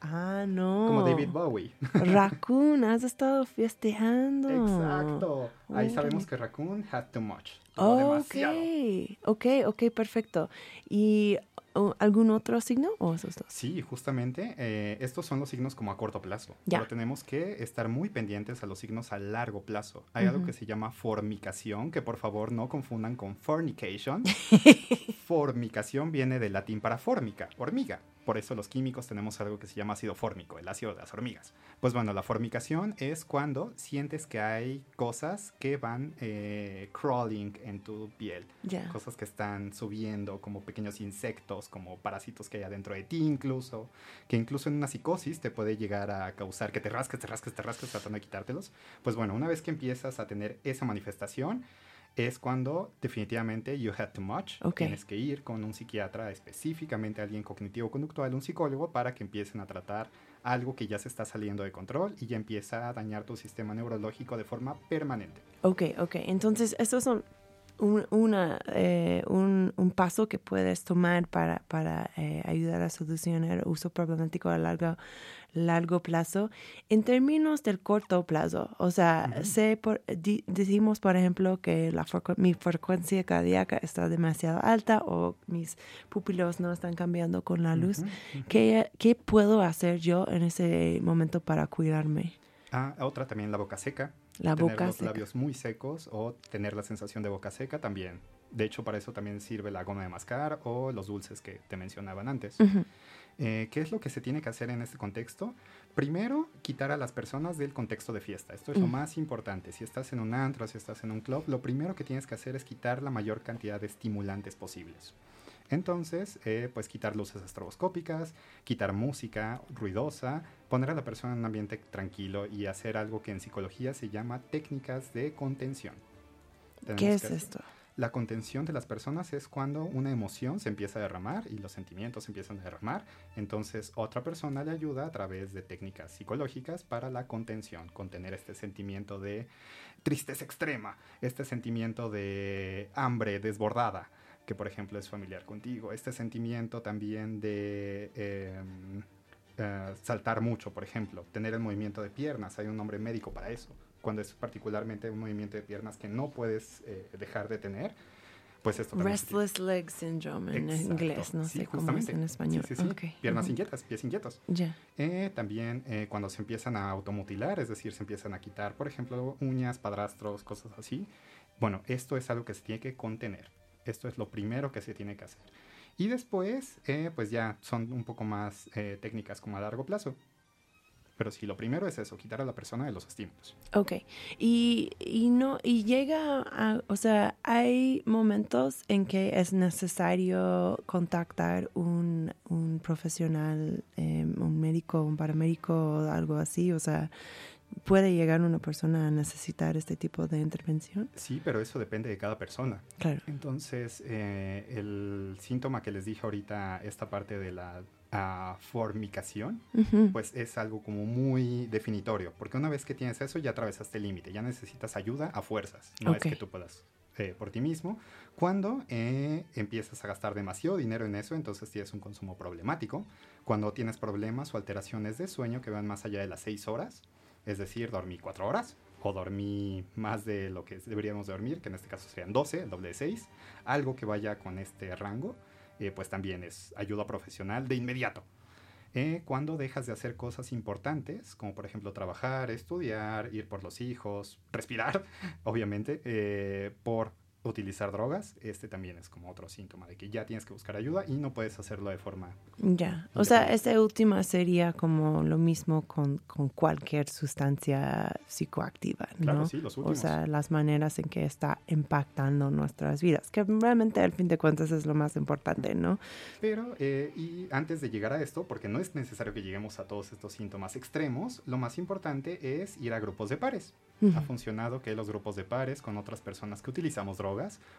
Ah, no. como David Bowie. Raccoon, has estado festejando. Exacto. Ahí sabemos que Raccoon had too much. tuvo demasiado. Ok, ok, ok, perfecto. ¿Y uh, algún otro signo o esos dos? Sí, justamente eh, estos son los signos como a corto plazo. Ya. Pero tenemos que estar muy pendientes a los signos a largo plazo. Hay algo Ujú. que se llama formicación, que por favor no confundan con fornication. formicación viene del latín para fórmica, hormiga. Por eso los químicos tenemos algo que se llama ácido fórmico, el ácido de las hormigas. Pues bueno, la formicación es cuando sientes que hay cosas que van eh, crawling en tu piel cosas que están subiendo, como pequeños insectos, como parásitos que hay adentro de ti incluso, que incluso en una psicosis te puede llegar a causar que te rasques, te rasques, te rasques tratando de quitártelos. Pues bueno, una vez que empiezas a tener esa manifestación, es cuando definitivamente you had too much. Ok. Tienes que ir con un psiquiatra, específicamente alguien cognitivo-conductual, un psicólogo, para que empiecen a tratar algo que ya se está saliendo de control y ya empieza a dañar tu sistema neurológico de forma permanente. Ok, ok. Entonces, estos son un, una, eh, un, un paso que puedes tomar para, para eh, ayudar a solucionar el uso problemático a largo, largo plazo. En términos del corto plazo, o sea, sé por, di- decimos, por ejemplo, que la frecu- mi frecuencia cardíaca está demasiado alta o mis pupilos no están cambiando con la luz. ¿Qué, ¿Qué puedo hacer yo en ese momento para cuidarme? Ah, otra también la boca seca. La tener boca los seca. labios muy secos o tener la sensación de boca seca también. De hecho, para eso también sirve la goma de mascar o los dulces que te mencionaban antes. Eh, ¿Qué es lo que se tiene que hacer en este contexto? Primero, quitar a las personas del contexto de fiesta. Esto es lo más importante. Si estás en un antro, si estás en un club, lo primero que tienes que hacer es quitar la mayor cantidad de estimulantes posibles. Entonces, eh, pues quitar luces estroboscópicas, quitar música ruidosa, poner a la persona en un ambiente tranquilo y hacer algo que en psicología se llama técnicas de contención. ¿Qué es que esto? la contención de las personas es cuando una emoción se empieza a derramar y los sentimientos se empiezan a derramar. Entonces otra persona le ayuda a través de técnicas psicológicas para la contención, contener este sentimiento de tristeza extrema, este sentimiento de hambre desbordada, que por ejemplo es familiar contigo. Este sentimiento también de eh, eh, saltar mucho, por ejemplo, tener el movimiento de piernas, hay un nombre médico para eso. Cuando es particularmente un movimiento de piernas que no puedes eh, dejar de tener, pues esto tiene. Restless leg syndrome en Exacto. inglés, no Sí, sé cómo es en español. Sí, sí, sí. Ok, Piernas ujú. inquietas, pies inquietos. Ya. Eh, también eh, cuando se empiezan a automutilar, es decir, se empiezan a quitar, por ejemplo, uñas, padrastros, cosas así. Bueno, esto es algo que se tiene que contener. Esto es lo primero que se tiene que hacer. Y después, eh, pues ya son un poco más eh, técnicas como a largo plazo. Pero sí, lo primero es eso, quitar a la persona de los estímulos. Ok, y, y no, y llega a, o sea, hay momentos en que es necesario contactar un, un profesional, eh, un médico, un paramédico, algo así, o sea, puede llegar una persona a necesitar este tipo de intervención. Sí, pero eso depende de cada persona. Claro. Entonces, eh, el síntoma que les dije ahorita, esta parte de la ah, formicación, pues es algo como muy definitorio, porque una vez que tienes eso ya atravesaste el límite, ya necesitas ayuda a fuerzas, no es que tú puedas eh, por ti mismo. Cuando eh, empiezas a gastar demasiado dinero en eso, entonces tienes un consumo problemático. Cuando tienes problemas o alteraciones de sueño que van más allá de las seis horas, es decir, dormí cuatro horas o dormí más de lo que deberíamos dormir, que en este caso serían 12, el doble de 6, algo que vaya con este rango, eh, pues también es ayuda profesional de inmediato. Eh, cuando dejas de hacer cosas importantes, como por ejemplo trabajar, estudiar, ir por los hijos, respirar, obviamente, eh, por utilizar drogas, este también es como otro síntoma de que ya tienes que buscar ayuda y no puedes hacerlo de forma... Ya, o sea, esta última sería como lo mismo con, con cualquier sustancia psicoactiva, ¿no? Claro, sí, los O últimos. sea, las maneras en que está impactando nuestras vidas, que realmente al fin de cuentas es lo más importante, ¿no? Pero, eh, y antes de llegar a esto, porque no es necesario que lleguemos a todos estos síntomas extremos, lo más importante es ir a grupos de pares. Ha funcionado que los grupos de pares con otras personas que utilizamos drogas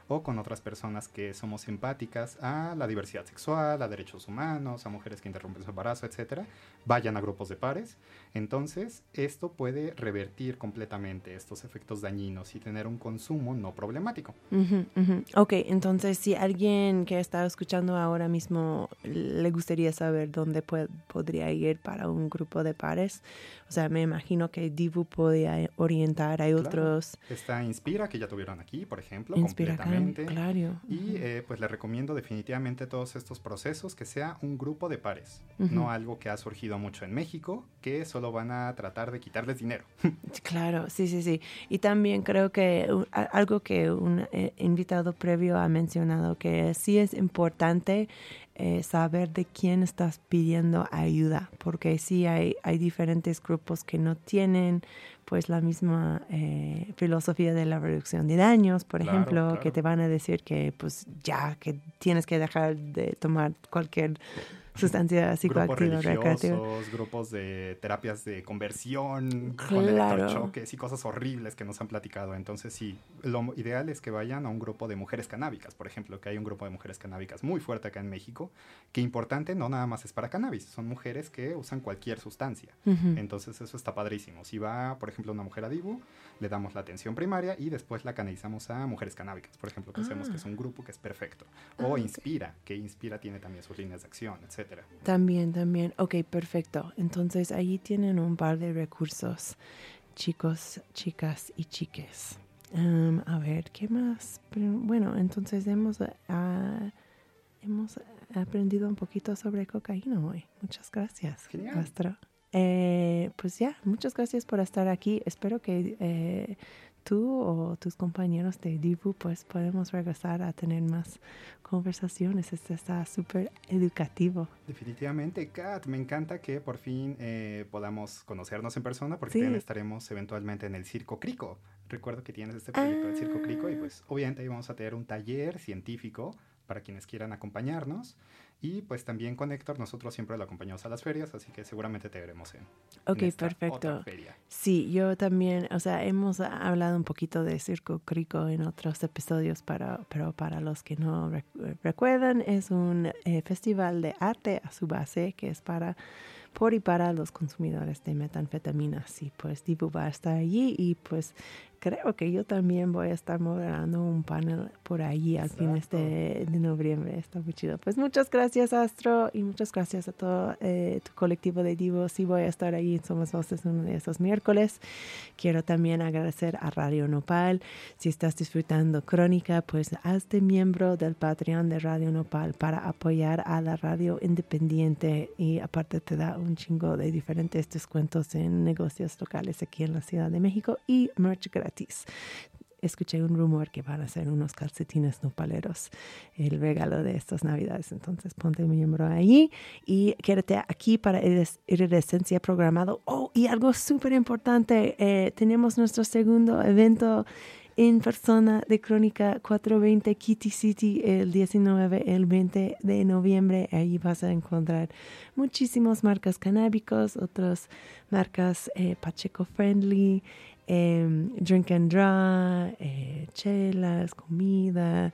o con otras personas que somos empáticas a la diversidad sexual, a derechos humanos, a mujeres que interrumpen su embarazo, etcétera, vayan a grupos de pares. Entonces, esto puede revertir completamente estos efectos dañinos y tener un consumo no problemático. Ujú, ujú. Ok, entonces si alguien que está escuchando ahora mismo le gustaría saber dónde podría ir para un grupo de pares, o sea, me imagino que Divu podría orientar, hay Claro. otros Está Inspira, que ya tuvieron aquí, por ejemplo, completamente. claro. Y eh, pues les recomiendo definitivamente todos estos procesos que sea un grupo de pares, no algo que ha surgido mucho en México, que solo van a tratar de quitarles dinero. Claro, sí, sí, sí. Y también creo que algo que un eh, invitado previo ha mencionado, que sí es importante eh, saber de quién estás pidiendo ayuda, porque sí hay, hay diferentes grupos que no tienen pues la misma eh, filosofía de la reducción de daños, por Claro, ejemplo, claro. que te van a decir que pues ya, que tienes que dejar de tomar cualquier sustancia grupos psicoactiva recreativa. religiosos, grupos de terapias de conversión, con Claro. electrochoques y cosas horribles que nos han platicado. Entonces sí, lo ideal es que vayan a un grupo de mujeres canábicas, por ejemplo, que hay un grupo de mujeres canábicas muy fuerte acá en México, que importante no nada más es para cannabis, son mujeres que usan cualquier sustancia. Entonces eso está padrísimo. Si va, por ejemplo, una mujer a Dibu, le damos la atención primaria y después la canalizamos a mujeres canábicas, por ejemplo, que hacemos que es un grupo que es perfecto. O Ah. Inspira, que Inspira tiene también sus líneas de acción, etcétera. También, también. Ok, perfecto. Entonces ahí tienen un par de recursos, chicos, chicas y chiques. Am, a ver, ¿qué más? Bueno, entonces hemos, ah, hemos aprendido un poquito sobre cocaína hoy. Muchas gracias, Genial. Castro. Eh, pues ya, muchas gracias por estar aquí. Espero que eh, tú o tus compañeros de Divu pues podemos regresar a tener más conversaciones. Esto está súper educativo. Definitivamente, Kat, me encanta que por fin eh, podamos conocernos en persona porque Sí. también estaremos eventualmente en el Circo Crico. Recuerdo que tienes este proyecto del Circo Crico y Ah. pues obviamente ahí vamos a tener un taller científico para quienes quieran acompañarnos. Y pues también con Héctor nosotros siempre lo acompañamos a las ferias, así que seguramente te veremos en, Ok, en esta perfecto. otra feria. Sí, yo también, o sea, hemos hablado un poquito de Circo Crico en otros episodios, para, pero para los que no rec- recuerdan, es un eh, festival de arte a su base que es para por y para los consumidores de metanfetaminas. Y pues Dibu va a estar allí y pues creo que yo también voy a estar moderando un panel por ahí al fines de, de noviembre. Está muy chido. Pues muchas gracias, Astro, y muchas gracias a todo eh, tu colectivo de divos. Sí voy a estar ahí en Somos Voces uno de esos miércoles. Quiero también agradecer a Radio Nopal. Si estás disfrutando Crónica, pues hazte miembro del Patreon de Radio Nopal para apoyar a la radio independiente y aparte te da un chingo de diferentes descuentos en negocios locales aquí en la Ciudad de México y merch gratis. Escuché un rumor que van a ser unos calcetines nopaleros, el regalo de estas navidades. Entonces ponte miembro ahí y quédate aquí para Iridescencia programado. Oh, y algo súper importante, eh, tenemos nuestro segundo evento en persona de Crónica 420 Kitty City el 19, el 20 de noviembre. Ahí vas a encontrar muchísimas marcas canábicos, otras marcas eh, Pacheco Friendly, em, Drink and Draw, eh, chelas, comida.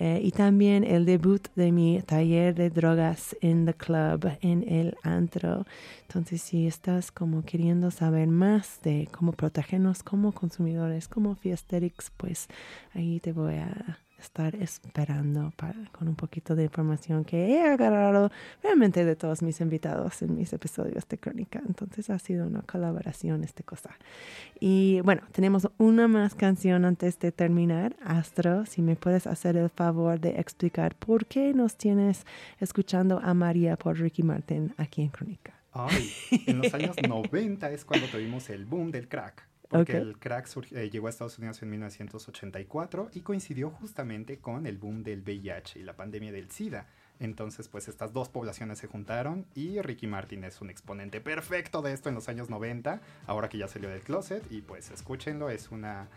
eh, y también el debut de mi taller de drogas en the club, en el antro. Entonces, si estás como queriendo saber más de cómo protegernos como consumidores, como Fiesterics, pues ahí te voy a estar esperando para, con un poquito de información que he agarrado realmente de todos mis invitados en mis episodios de Crónica. Entonces ha sido una colaboración esta cosa. Y bueno, tenemos una más canción antes de terminar. Astro, si me puedes hacer el favor de explicar por qué nos tienes escuchando a María por Ricky Martin aquí en Crónica. Ay, en los años 90 es cuando tuvimos el boom del crack. Porque el crack eh, llegó a Estados Unidos en 1984 y coincidió justamente con el boom del VIH y la pandemia del SIDA. Entonces, pues estas dos poblaciones se juntaron y Ricky Martin es un exponente perfecto de esto en los años 90, ahora que ya salió del closet y pues escúchenlo, es una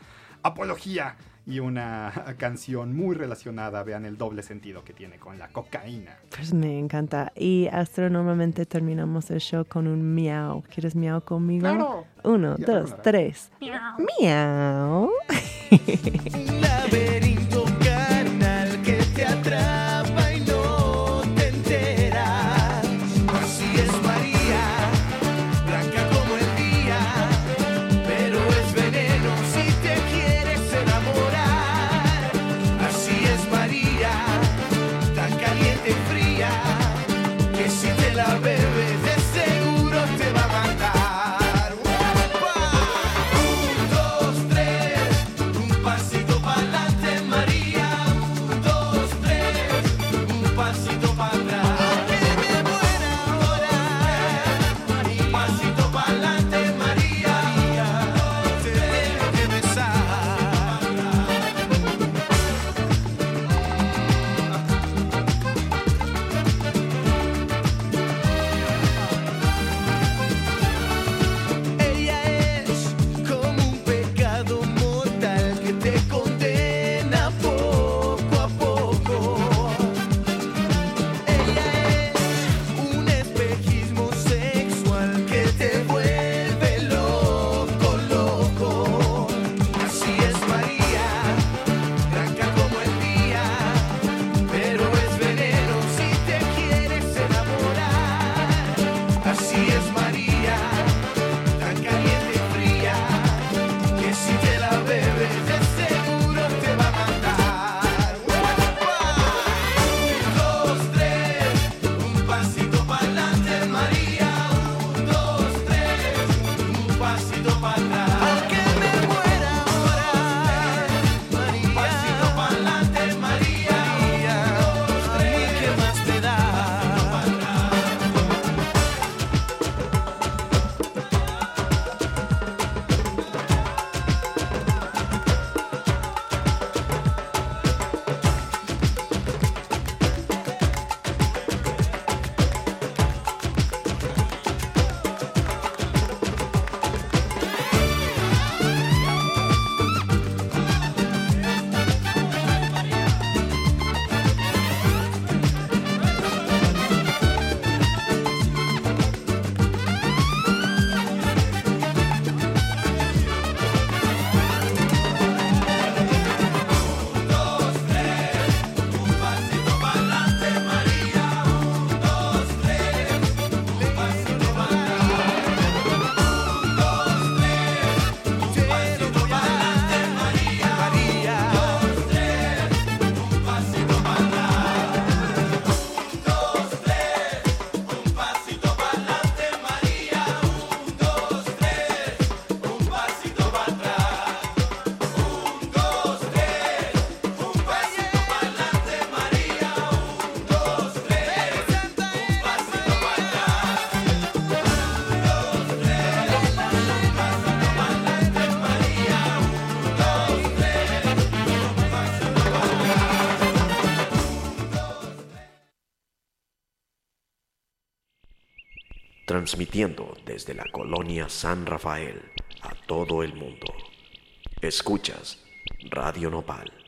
apología y una canción muy relacionada, vean el doble sentido que tiene con la cocaína. Pues me encanta. Y Astro, normalmente terminamos el show con un miau. ¿Quieres miau conmigo? ¡Claro! Uno, Ya, dos, tres. Miau. Un transmitiendo desde la colonia San Rafael a todo el mundo. Escuchas Radio Nopal.